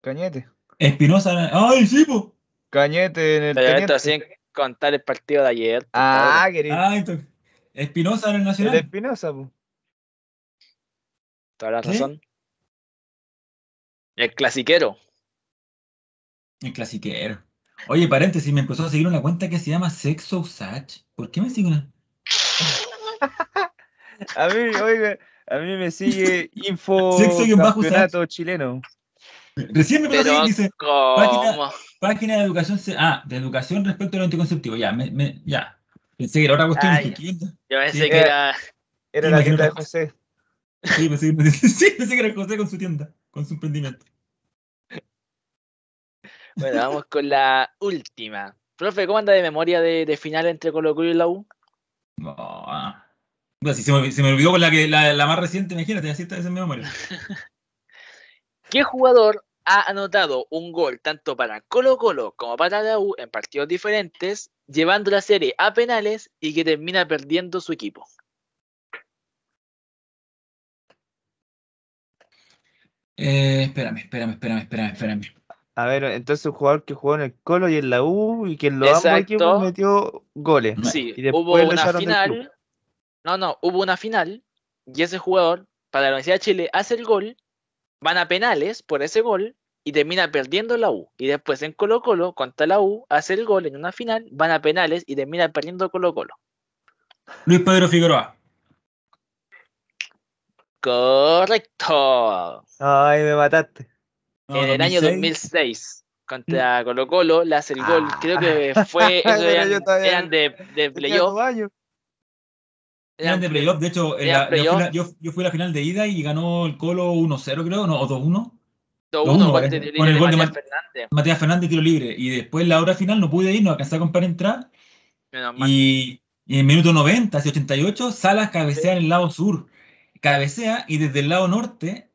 Cañete. Espinosa. ¡Ay, sí, po! Cañete en el Pero esto sin contar el partido de ayer. Ah, querido. ¡Ay, to- Espinosa en el el Nacional! Espinosa, po. Toda la ¿Qué? razón. El clasiquero. El clasiquero. Oye, paréntesis, me empezó a seguir una cuenta que se llama Sexo Usach. ¿Por qué me sigue una? A mí, oiga, a mí me sigue info Sexo guion bajo campeonato chileno. Recién me Pero, seguir, dice, ¿cómo? Página- página de educación, ah, de educación respecto al anticonceptivo. Ya, me, me- ya. Pensé que era otra cuestión. Ah. ¿qué onda? Yo pensé Sí, que eh. era. Era Sí, la me tienda de José. Sí, pensé, que- sí, pensé que era José con su tienda, con su emprendimiento. Bueno, vamos con la última. Profe, ¿cómo anda de memoria de, de final entre Colo Colo y la U? No, si se, me, se me olvidó con la, que, la, la más reciente, imagínate, así está esa es mi memoria. ¿Qué jugador ha anotado un gol tanto para Colo Colo como para la U en partidos diferentes, llevando la serie a penales y que termina perdiendo su equipo? Eh, espérame, espérame, espérame, espérame, espérame. A ver, entonces un jugador que jugó en el Colo y en la U y que en los ambos Exacto. equipos metió goles. Sí, Y después hubo una echaron del club. final. No, no, hubo una final y ese jugador para la Universidad de Chile hace el gol, van a penales por ese gol y termina perdiendo la U. Y después en Colo Colo contra la U hace el gol en una final, van a penales y termina perdiendo Colo Colo. Luis Pedro Figueroa. Correcto. Ay, me mataste. No, en el año 2006 contra Colo Colo le hace el gol. Ah. Creo que fue esos Pero eran, de, de playoff. Eran de playoff, de hecho, en Eran la- yo, fui playoff. la, yo, yo fui a la final de ida y ganó el Colo 1-0, creo, no, o 2-1. 2-1 uno, gol eh, de tiro con el gol de Matías Ma- Fernández. Matías Fernández tiro libre. Y después la hora final no pude ir, no alcancé a comprar entrada. Y, y en minuto 90, hacia 88, Salas cabecea en el lado sur. cabecea y desde el lado norte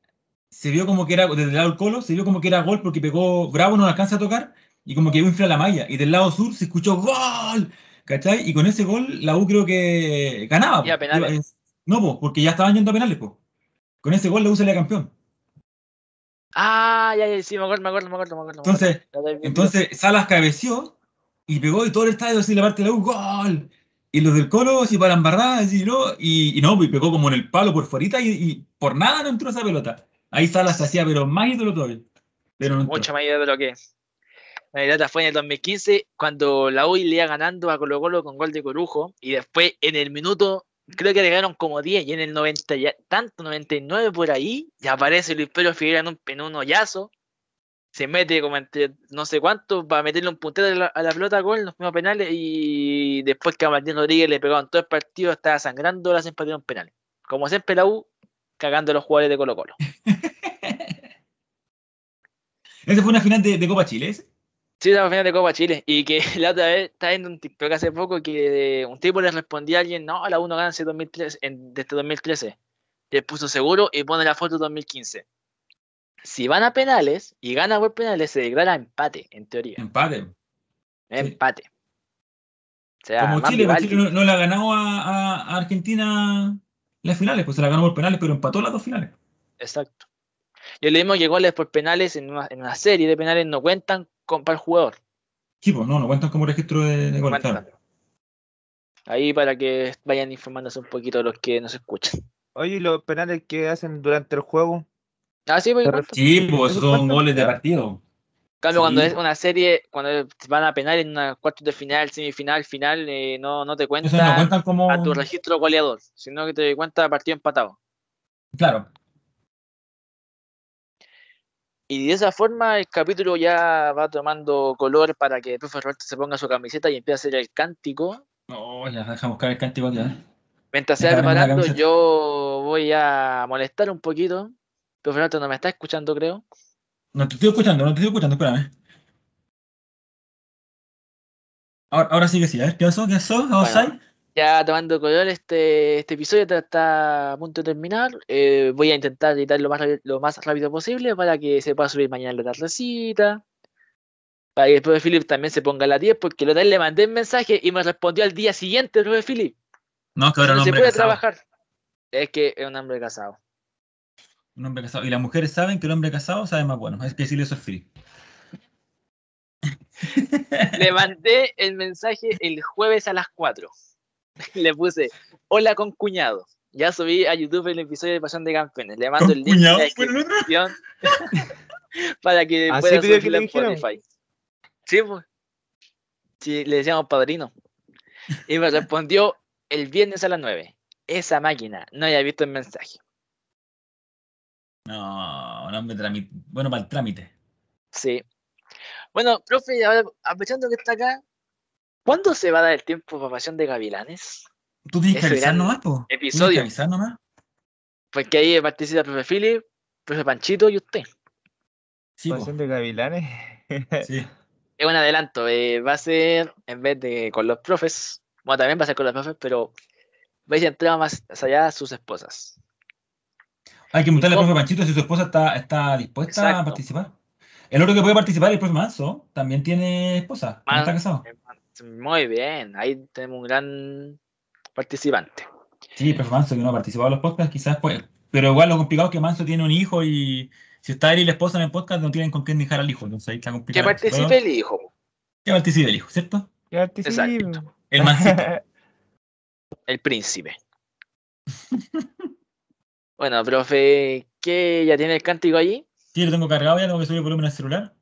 se vio como que era, desde el lado del colo, se vio como que era gol porque pegó Bravo, no lo alcanza a tocar y como que iba a inflar la malla. Y del lado sur se escuchó ¡Gol! ¿Cachai? Y con ese gol la U creo que ganaba. Y a po. penales. No, po, porque ya estaban yendo a penales. Po. Con ese gol la U salía campeón. Ah, ya, ya, sí, me acuerdo, me acuerdo, me acuerdo. Me acuerdo, me acuerdo. Entonces, Ya entonces Salas cabeció y pegó y todo el estadio así la parte de la U, ¡gol! Y los del Colo así para la embarrada, así, ¿no? Y, y no, y pegó como en el palo por fuerita y, y por nada no entró esa pelota. Ahí Salas se hacía, pero más ídolo todavía. Pero no. Mucho más idea de lo que es. La verdad fue en el 2015 cuando la U le ganando a Colo Colo con gol de Corujo y después en el minuto, creo que le ganaron como 10 y en el 90 ya, tanto 99 por ahí, ya aparece Luis Pedro Figueroa en un, en un se mete como entre no sé cuánto para meterle un puntero a la, a la pelota gol los primeros penales y después que a Martín Rodríguez le pegaron todo el partido, estaba sangrando, las empataron penales. Como siempre la U, cagando a los jugadores de Colo Colo. Ese fue una final de, Copa Chile. Sí, la final de Copa Chile. Y que la otra vez estaba viendo un TikTok hace poco que un tipo le respondía a alguien, no, la 1 gana desde 2013, en, desde 2013. Y él puso seguro y pone la foto 2015. Si van a penales y gana por penales, se declara empate, en teoría. Empate. Empate. O sea, Como Chile, pues. Chile no, no le ha ganado a- a Argentina las finales, pues se la ganó por penales, pero empató las dos finales. Exacto. Y lo mismo que goles por penales en una, en una serie de penales no cuentan con, para el jugador. Sí, pues no, no cuentan como registro de, de goles, claro. Ahí para que vayan informándose un poquito los que nos escuchan. Oye, ¿y los penales que hacen durante el juego? Ah, sí, pues, cuentan. Sí, pues ¿Eso esos son goles de partido. En cambio, cuando es una serie, cuando van a penal en una cuartos de final, semifinal, final, eh, no, no te no cuentan como. a tu registro goleador, sino que te cuenta partido empatado. Claro. Y de esa forma el capítulo ya va tomando color para que el profe Roberto se ponga su camiseta y empiece a hacer el cántico. No, ya dejamos caer el cántico ya. Mientras se va Déjame poner la preparando, yo voy a molestar un poquito. Profe Roberto no me está escuchando, creo. No te estoy escuchando, no te estoy escuchando, espérame. Ahora, ahora sí que sí, a ver, ¿qué pasó? ¿Qué pasó? ¿Outside? Ya tomando color, este, este episodio está- está a punto de terminar. Eh, voy a intentar editar lo más, rápido- lo más rápido posible para que se pueda subir mañana la tardecita. Para que el profe Philip también se ponga a las 10, porque lo tal le mandé el mensaje y me respondió al día siguiente el profe Philip. No, que ahora No un se puede casado. trabajar. Es que es un hombre casado. Un hombre casado. Y las mujeres saben que el hombre casado sabe más bueno. Es que decirle eso es free. Le mandé el mensaje el jueves a las 4. Le puse, hola con cuñado. Ya subí a YouTube el episodio de Pasión de Campeones. Le mando el link cuñado, descripción para que ¿Así pueda subirlo le en? Spotify. Sí, pues. Sí, le decíamos padrino. Y me respondió el viernes a las 9. Esa máquina, no había visto el mensaje. No, un hombre trámite. Bueno, para el trámite. Sí. Bueno, profe, ahora, aprovechando que está acá, ¿cuándo se va a dar el tiempo para Pasión de Gavilanes? Tú tienes que avisar nomás, po. Tienes que episodio. avisar nomás. Porque ahí participa el profe Philip, profe Panchito y usted. Sí, po. Pasión de Gavilanes. Sí. Es un adelanto, eh, va a ser, en vez de con los profes, bueno, también va a ser con los profes, pero vais a entrar más allá a sus esposas. Hay que preguntarle al profe Panchito si su esposa está, está dispuesta a participar. El otro que puede participar es el profe Manso. También tiene esposa. No está casado. Muy bien, ahí tenemos un gran participante. Sí, profe Manso, que no ha participado en los podcasts, quizás puede. Pero igual lo complicado es que Manso tiene un hijo y si está él y la esposa en el podcast no tienen con quién dejar al hijo. Entonces ahí está Que complicado. cosa. participe Pero el hijo, Que participe el hijo, ¿cierto? Que participe. Exacto. El mancito. el príncipe. bueno, profe, ¿qué ya tiene el cántico allí? Sí, lo tengo cargado ya, tengo que subir el volumen al celular.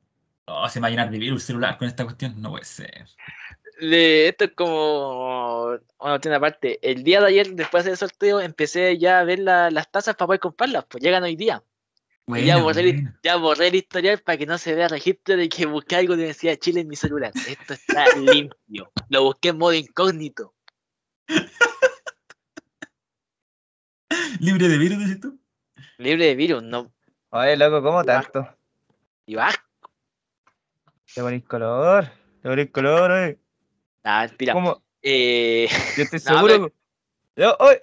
Oh, se me va a llenar de virus el celular con esta cuestión. No puede ser. Esto es como una tiene aparte. El día de ayer, después del sorteo, empecé ya a ver la- las tazas para poder comprarlas, pues llegan hoy día. Ya Bueno, borré, el- bueno. ya borré el historial para que no se vea registro de que busqué algo de Universidad de Chile en mi celular. Esto está limpio. Lo busqué en modo incógnito. Libre de virus, dices tú. Libre de virus, no. Oye, loco, ¿cómo tanto? Y va. Te ponís color. Te ponís color, oye. Nada, mentira. ¿Cómo? Eh, Yo estoy No, seguro. Yo, oye.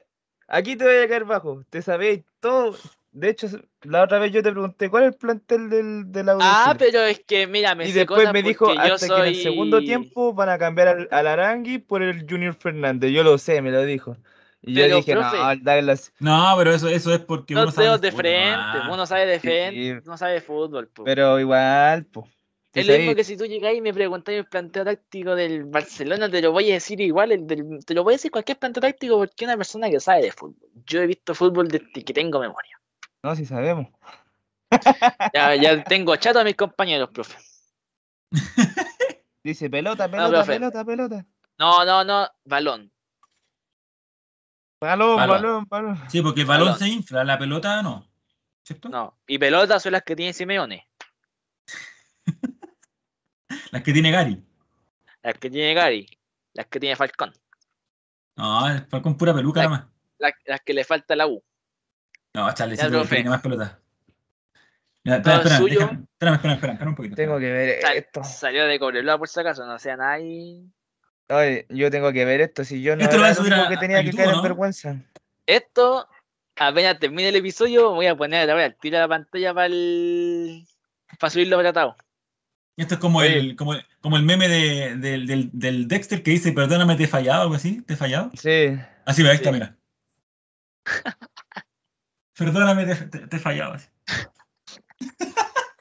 aquí te voy a caer bajo. Te sabéis todo. De hecho, la otra vez yo te pregunté cuál es el plantel del, de la de Ah, pero es que, mira, me Y después me dijo yo hasta que en el segundo tiempo van a cambiar al, al Arangui por el Junior Fernández. Yo lo sé, me lo dijo. Y yo Pero, dije, profe, no, Douglas. No, pero eso, eso es porque uno sabe de fútbol, frente, uno sabe de Sí. frente, uno sabe de fútbol. po. Pero igual, pues. Es lo mismo que si tú llegas y me preguntas el planteo táctico del Barcelona, te lo voy a decir igual, el del- te lo voy a decir cualquier planteo táctico porque es una persona que sabe de fútbol. Yo he visto fútbol desde que tengo memoria. No, si sabemos. Ya, ya tengo chato a mis compañeros, profe. Dice pelota, pelota, profe. pelota, pelota. No, no, no, balón. Balón, Balón. balón, balón. Sí, porque el balón Balón. se infla, la pelota no. ¿Cierto? No. Y pelotas son las que tiene Simeone, Las que tiene Gary. las que tiene Gary, las que tiene Falcón, No, fue con pura peluca La- nada más. las, las que le falta la U. No, Charlecito tiene más pelota. Ya, espera, espera, suyo. déjame- espérame, espérame, espérame, espera un poquito. Tengo que ver Sal- esto. salió de Cobreloa por si acaso, no sea nadie. Oye, yo tengo que ver esto. Si yo no Esto lo voy a el subir único a- que a tenía que YouTube, caer en vergüenza. Esto, apenas termine el episodio, voy a poner, a tirar la pantalla para el... para subirlo tratado. Esto es como Oye. el, como, el- como el meme de, del, del, del Dexter que dice, perdóname, te he fallado, algo así, te he fallado. Sí. Así ve, ahí está, Sí. mira. perdóname, te, te- te he fallado. así.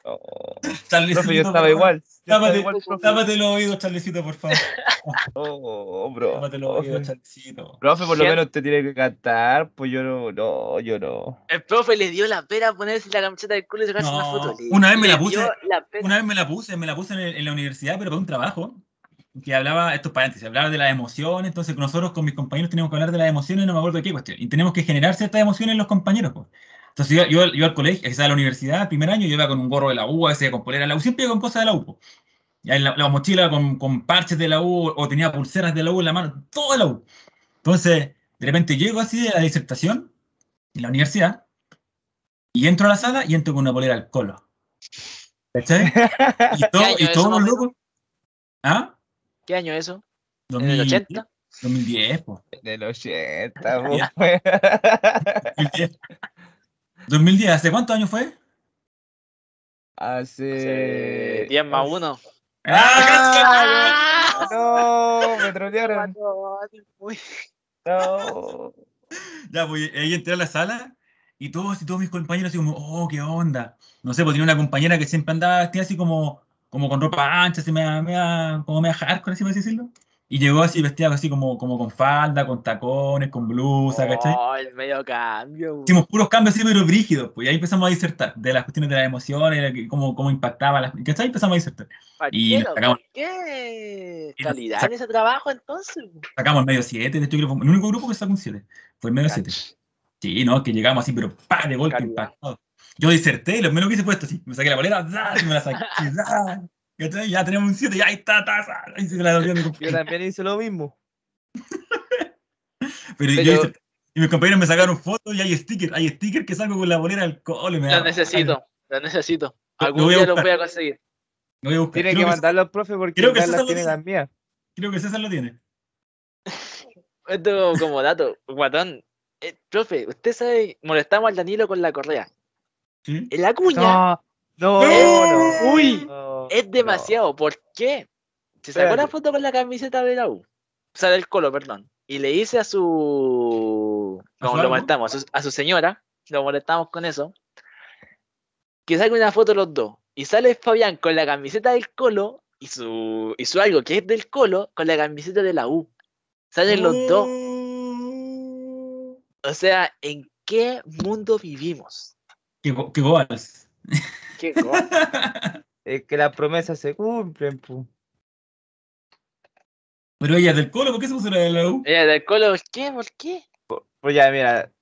Oh, profe, yo estaba igual. Tápate, tápate los oídos, Charlecito, por favor. Oh, bro. Tápate los oídos, Profe, Charlecito. Profe, por lo menos te tiene que cantar. Pues yo no, no, yo no. El profe le dio la pera a ponerse la camiseta del culo y sacarse una No, foto. Le- una vez me la puse- la. Una vez me la puse, me la puse en, el- en la universidad, pero para un trabajo que hablaba, estos paréntesis, hablaba de las emociones, entonces nosotros con mis compañeros teníamos que hablar de las emociones, no me acuerdo de qué cuestión, y tenemos que generar ciertas emociones en los compañeros. pues. Entonces yo, yo, yo al colegio, quizás a la universidad, el primer año, yo iba con un gorro de la U, a veces con polera de la U, siempre iba con cosas de la U. Y ahí la, la mochila con, con parches de la U, o tenía pulseras de la U en la mano, todo de la U. Entonces, de repente llego así de la disertación, en la universidad, y entro a la sala y entro con una polera al colo. ¿Cachai? Y, todo, todos los locos. ¿Ah? ¿Qué año eso? ¿En 2000, el 80? 2010, po. Del 80, po, pues. 2010. 2010, ¿hace cuántos años fue? Hace. Hace 10 más 1. ¡Ah! No, me trolearon. No. Ya, pues ahí entré a la sala y todos y todos mis compañeros así como, oh, qué onda. No sé, pues tenía una compañera que siempre andaba vestida así como, como con ropa ancha, así mea, mea- como mea hardcore, así por decirlo. Y llegó así vestida así como, como con falda, con tacones, con blusa, ¿cachai? Oh, el medio cambio. Hicimos puros cambios así, pero brígidos, pues y ahí empezamos a disertar de las cuestiones de las emociones, cómo, cómo impactaba las... ¿Cachai? Empezamos a disertar. y Parquero, sacamos- ¿por qué? nos Calidad en ese trabajo entonces. Sacamos el medio 7, de hecho el único grupo que sacó un 7, fue el medio 7. Sí, no, que llegamos así, pero pa, de golpe impactado. Yo diserté y lo menos que hice fue esto, así, me saqué la bolera, ¡zas! y me la saqué. ¿Cachai? Ya tenemos un 7, ya ahí está, ta, ta, ahí se la Yo también hice lo mismo. Pero, yo y mis compañeros me sacaron fotos y hay stickers, hay stickers que salgo con la bolera al cole. Me da Lo necesito, lo necesito. Lo Algún a día lo buscar. voy a conseguir. Lo voy a buscar. Tiene Creo que que- mandarlo al profe porque creo que César lo tiene las mías. Creo que César lo tiene. Esto como dato, guatón. Eh, profe, usted sabe, molestamos al Danilo con la correa. ¿Sí? En la cuña No, no, ¡No! no. Uy, no, es demasiado. ¿Por qué? Se sacó la Espérate. foto con la camiseta de la U. O sea, del colo, perdón. Y le dice a su. ¿A su lo molestamos, a su, a su señora, lo molestamos con eso. Que saque una foto los dos. Y sale Fabián con la camiseta del colo y su, y su algo que es del colo con la camiseta de la U. Salen los dos. O sea, ¿en qué mundo vivimos? Qué, qué goals. ¿Qué cosa? Es que las promesas se cumplen, pu. Pero ella es del colo, ¿por qué se puso la de la U? Ella del colo, ¿por qué? ¿Por qué? Pues ya, mira,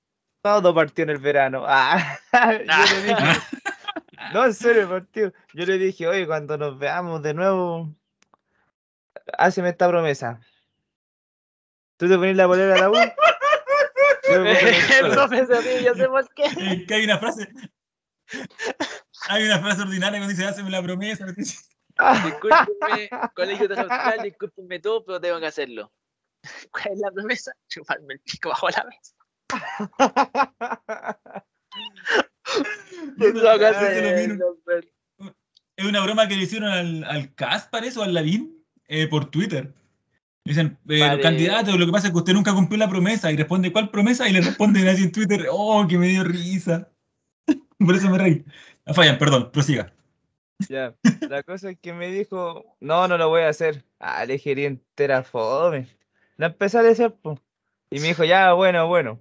todo partió en el verano. Ah, yo le dije, no, en serio, partió. Yo le dije, oye, cuando nos veamos de nuevo, háceme esta promesa. ¿Tú te pones la bolera a la U? Yo me yo sé por qué. Es que hay una frase. Hay una frase ordinaria cuando dice, hazme la promesa. Discúlpenme, colegio de Austral, discúlpenme todo, pero tengo que hacerlo. ¿Cuál es la promesa? Chuparme el pico bajo la mesa. Pero- Es una broma que le hicieron al, al Cas, parece, o al Lavín, eh, por Twitter. Dicen, eh, Vale. candidato, lo que pasa es que usted nunca cumplió la promesa. Y responde, ¿cuál promesa? Y le responden así en Twitter, oh, que me dio risa. Por eso me reí. Fallan, perdón, prosiga. Ya, la cosa es que me dijo, no, no lo voy a hacer. Ah, le dije, "Eres entera fome. La empecé a decir, po. Y me dijo, ya, bueno, bueno.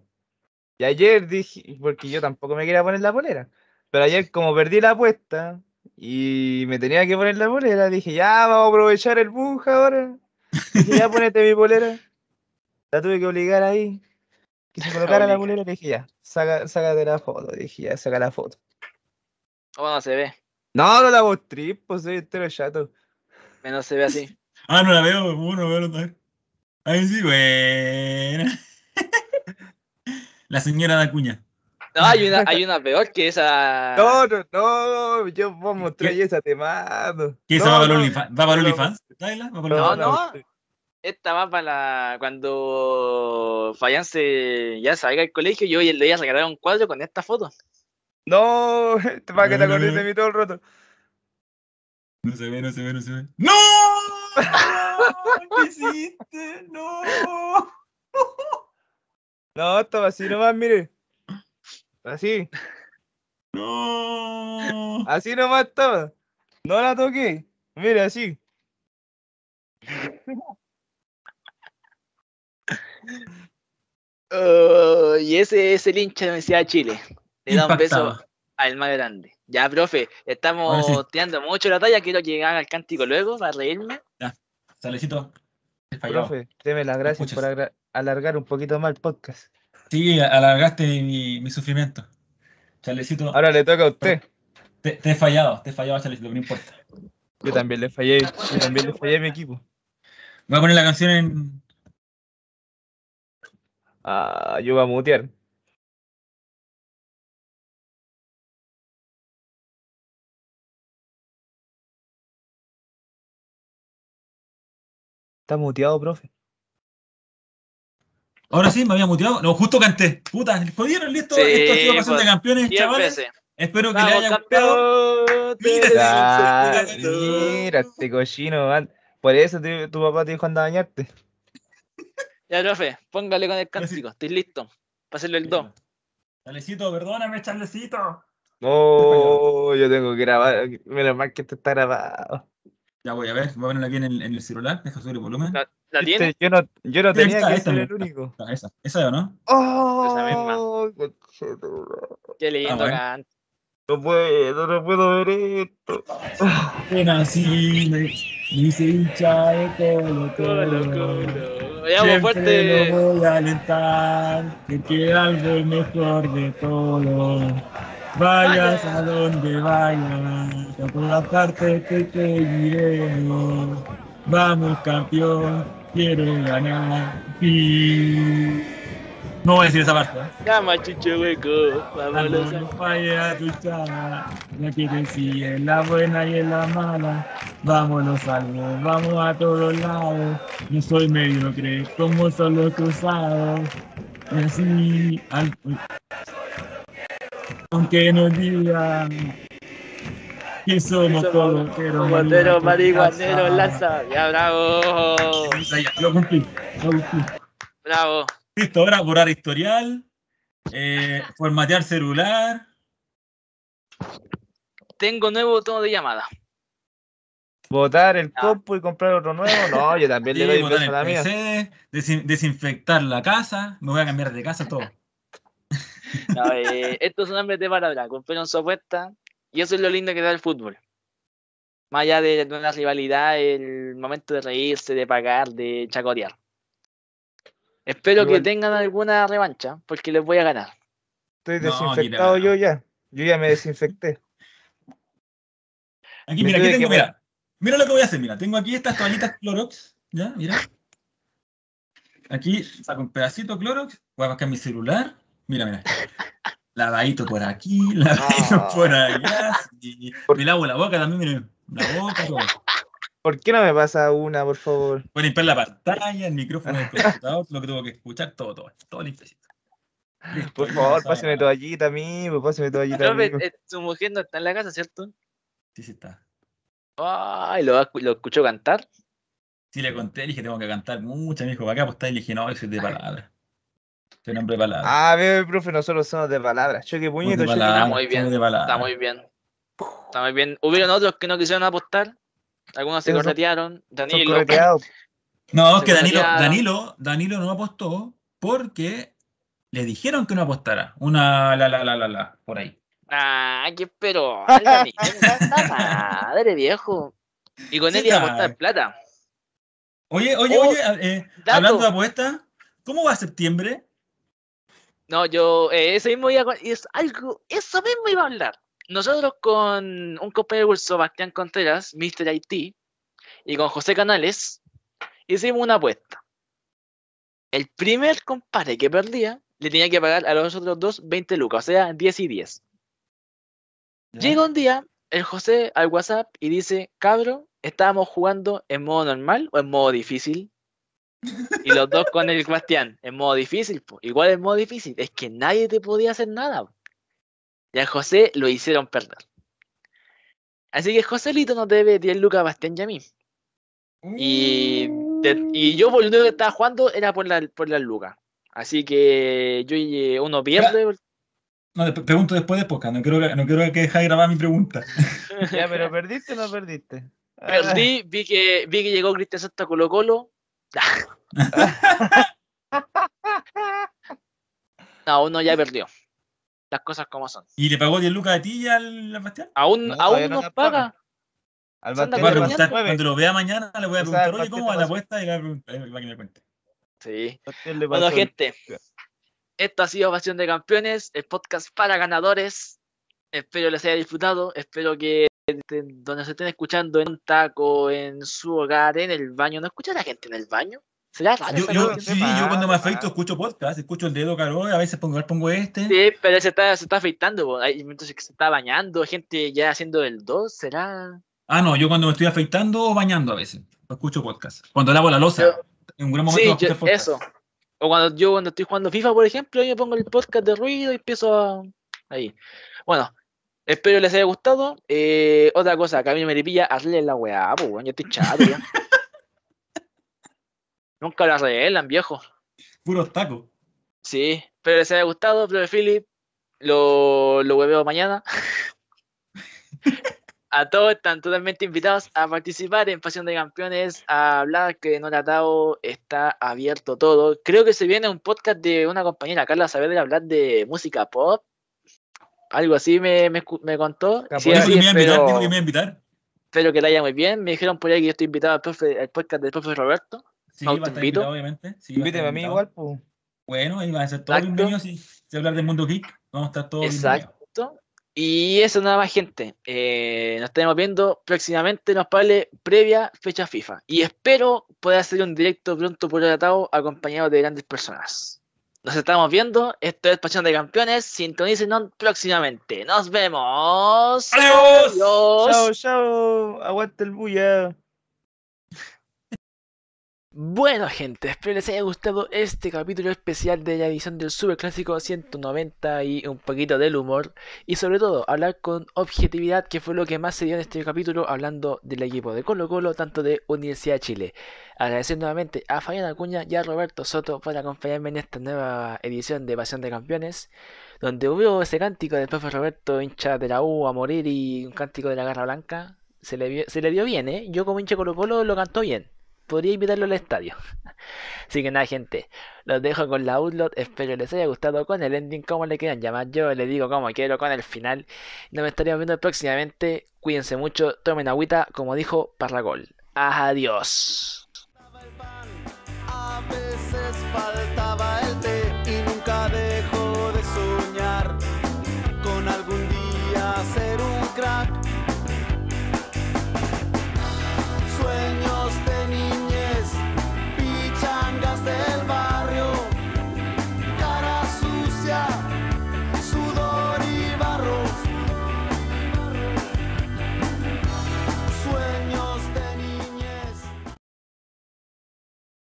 Y ayer dije, porque yo tampoco me quería poner la polera. Pero ayer, como perdí la apuesta y me tenía que poner la polera, dije, ya, vamos a aprovechar el bug ahora. Dije, ya, ponete mi polera. La tuve que obligar ahí. Que se colocara la polera, le dije, ya, saca, sácate la foto. Dije, ya, saca la foto. ¿Cómo no se ve? No, no la mostré, pues soy entero chato. Menos se ve así. Ah, no la veo, bueno, veo a ver. Ahí sí, buena. La señora da cuña. No, hay una, hay una peor que esa. No, no, no, yo voy a mostrar esa te mando. ¿Qué no, esa va para no, OnlyFans? ¿Va para no, OnlyFans? ¿Dáela? ¿Va para No, OnlyFans? no. Esta va para la... cuando Fallance ya salga del colegio, yo le voy a regalar un cuadro con esta foto. No, para que te no, acordes no. de mí todo el rato. No se ve, no se ve, no se ve. ¡No! ¿Qué hiciste? ¡No! No, estaba así nomás, mire. Así, ¡No! así nomás estaba. No la toqué. Mire, así. Oh, y ese es el hincha de la Universidad de Chile. Le da un beso al más grande. Ya, profe, estamos sí. tirando mucho la talla. Quiero llegar al cántico luego para reírme. Salecito. he fallado. Profe, deme las gracias por alargar un poquito más el podcast. Sí, alargaste mi, mi sufrimiento. Chalecito, Ahora le toca a usted. te, te he fallado, te he fallado, Chalecito, pero no importa. Yo también le fallé, yo también le fallé a mi equipo. Voy a poner la canción en. Ah, yo voy a mutear. Está muteado, profe. Ahora sí, me había muteado. No, justo canté. Puta, ¿jodieron listo? Sí, Esto ha sido Pasión de pues, Campeones, chavales. veces. Espero que les ¡Vamos, haya gustado. Mira, este cochino. man. Por eso te- tu papá te dijo anda a bañarte. Ya, profe, póngale con el cántico. Estoy listo. Hacerle el 2. Chalecito, perdóname, Chalecito. Oh, yo tengo que grabar. Menos mal que esto está grabado. Ya voy a ver, voy a ponerlo aquí en el, en el celular. Deja subir el volumen. La, ¿la Viste, tiene? Yo no, yo no tenía esta, que esta ser el único. Ah, esa, esa o no? Esa misma. Oh. Qué lindo bueno. canto. no puedo, no puedo ver esto. nací, me, me hice hincha de Colo Colo, Colo. Vayamos fuerte. lo voy a alentar, que queda algo el mejor de todo. Vayas a donde vayas, a todas partes te seguiremos. Vamos campeón, quiero ganar. Y... No voy a decir esa parte. ¿eh? Llama Chucho Hueco. Vámonos. No falle a tu chava, la que te sigue en la buena y en la mala. Vámonos algo, vamos a todos lados. No soy mediocre, como son los cruzados. Y así, al-. Aunque nos digan que somos coloqueros, Motero, marihuaneros, marihuanero, lanza. Ya, bravo. Ya, Lo cumplí, lo cumplí. Bravo. Listo, ahora borrar historial, eh, formatear celular. Tengo nuevo tono de llamada. Botar el Ah. compu y comprar otro nuevo. No, yo también le doy botar beso a la el mía. Desin- desinfectar la casa, me voy a cambiar de casa todo. No, eh, estos son hombres de palabra. Cumplieron su apuesta. Y eso es lo lindo que da el fútbol. Más allá de una rivalidad, el momento de reírse, de pagar, de chacotear. Espero que tengan alguna revancha, porque les voy a ganar. Estoy desinfectado yo ya. Yo ya me desinfecté. Aquí, Me mira, aquí tengo, que- mira. Mira lo que voy a hacer, mira. Tengo aquí estas toallitas Clorox, ¿ya? Mira. Aquí saco un pedacito de Clorox, voy a buscar mi celular. Mira, mira. Lavadito por aquí, lavadito Ah. por allá. y me lavo la boca también, mira. La boca, todo. ¿Por qué no me pasa una, por favor? Voy a limpiar la pantalla, el micrófono del computador, lo que tengo que escuchar, todo, todo. Todo limpiecito. Por favor, páseme toallita a mí, pues, páseme toallita a mí. su mujer no está en la casa, ¿cierto? Sí, sí está. Ay, lo, lo escuchó cantar. Sí, le conté, le dije, tengo que cantar mucho. Me dijo, ¿para qué apostar? Y le dije, no, yo soy de palabra. Soy un hombre de palabra. Ah, veo, profe, nosotros somos de palabras. Choque puñito, de Está muy bien. Está muy bien. Está muy bien. Hubieron otros que no quisieron apostar. Algunos se corretearon. Danilo. correteados. No, es Se que Danilo. Danilo, Danilo no apostó porque le dijeron que no apostara. Una la la la la la por ahí. Ah, qué pero. Madre, viejo. Y con Sí, él iba a apostar plata. Oye, oye, Oh, oye, eh, hablando de apuestas, ¿cómo va septiembre? No, yo, eh, eso mismo iba a, es algo, eso mismo iba a hablar. Nosotros con un compañero de curso, Bastián Contreras, Mr. IT, y con José Canales, hicimos una apuesta. El primer compadre que perdía le tenía que pagar a los otros dos 20 lucas, o sea, 10 y 10. Llega un día el José al WhatsApp y dice, cabro, ¿estábamos jugando en modo normal o en modo difícil? Y los dos con el Bastián, en modo difícil, po. igual en modo difícil, es que nadie te podía hacer nada. po. Y al José lo hicieron perder. Así que Joselito nos debe 10 lucas a Bastián y a mí. Y, de- y yo por lo único que estaba jugando era por la, por las lucas. Así que yo eh, uno pierde. No, después- pregunto después de podcast, no quiero, que- no quiero que deje de grabar mi pregunta. Ya, pero ¿perdiste o no perdiste? Ah, Perdí, vi que, vi que llegó Cristian Santa Colo Colo. No, uno ya perdió. Las cosas como son. ¿Y le pagó 10 lucas a ti y al Bastián? Aún, No, aún no nos nos paga. paga. Al Bastián preguntar, cuando lo vea mañana, le voy a O sea, preguntar, oye, ¿cómo va la apuesta? Y le voy a preguntar, que me cuente. Sí. Bueno, gente, esto ha sido Pasión de Campeones, el podcast para ganadores. Espero les haya disfrutado. Espero que donde se estén escuchando en un taco, en su hogar, en el baño. ¿No escucha la gente en el baño? ¿Será? Yo, sí, yo cuando me afeito escucho podcast, escucho el dedo caro, a veces pongo, pongo este. Sí, pero se está, se está afeitando. po. Hay momentos que se está bañando, gente ya haciendo el 2. ¿Será? Ah, no, yo cuando me estoy afeitando o bañando a veces, escucho podcast. Cuando lavo la losa, Yo- en un gran momento Sí, yo- podcast. eso. O cuando yo cuando estoy jugando FIFA, por ejemplo, yo pongo el podcast de ruido y empiezo a... ahí. Bueno, espero les haya gustado. Eh, otra cosa, que a mí me pilla, hazle la weá, pues weón, yo estoy chato ya. Nunca lo arreglan, viejo. Puros tacos. Sí, espero les haya gustado, profe Philip. Lo, lo hueveo mañana. A todos están totalmente invitados a participar en Pasión de Campeones, a hablar que en Horatao está abierto todo. Creo que se viene un podcast de una compañera, Carla Saavedra, hablar de música pop. Algo así me, me, me contó. Sí, dijo, así que me invitar, espero, dijo que me iba a invitar. espero que le haya muy bien. Me dijeron por ahí que yo estoy invitado al, profe- al podcast del profe Roberto. Sí, No, va a estar invitado, obviamente. Sí, va a Invíteme a mí igual, pues. Bueno, ahí van a ser todos Exacto. bienvenidos y si hablar del mundo geek, vamos a estar todos bienvenidos. Exacto. Y eso nada más, gente. Eh, nos estaremos viendo próximamente, nos vale previa fecha FIFA. Y espero poder hacer un directo pronto por Atao acompañado de grandes personas. Nos estamos viendo. Esto es Pasión de Campeones. Sintonícenos próximamente. Nos vemos. ¡Adiós! Adiós. Chao, chao. Aguanta el bulla. Bueno, gente, espero les haya gustado este capítulo especial de la edición del Super Clásico 190 y un poquito del humor. Y sobre todo, hablar con objetividad, que fue lo que más se dio en este capítulo, hablando del equipo de Colo Colo, tanto de Universidad de Chile. Agradecer nuevamente a Fabián Acuña y a Roberto Soto por acompañarme en esta nueva edición de Pasión de Campeones, donde hubo ese cántico del profe Roberto, hincha de la U a morir, y un cántico de la Garra Blanca. Se le, vio- se le dio bien, ¿eh? Yo como hincha Colo Colo lo cantó bien podría invitarlo al estadio. Así que nada, gente. Los dejo con la Outlot. Espero les haya gustado con el ending. Como le quieran llamar. Yo le digo como quiero con el final. Nos estaríamos viendo próximamente. Cuídense mucho. Tomen agüita. Como dijo Parragol. Adiós. Con algún día ser un crack. Sueños tenía.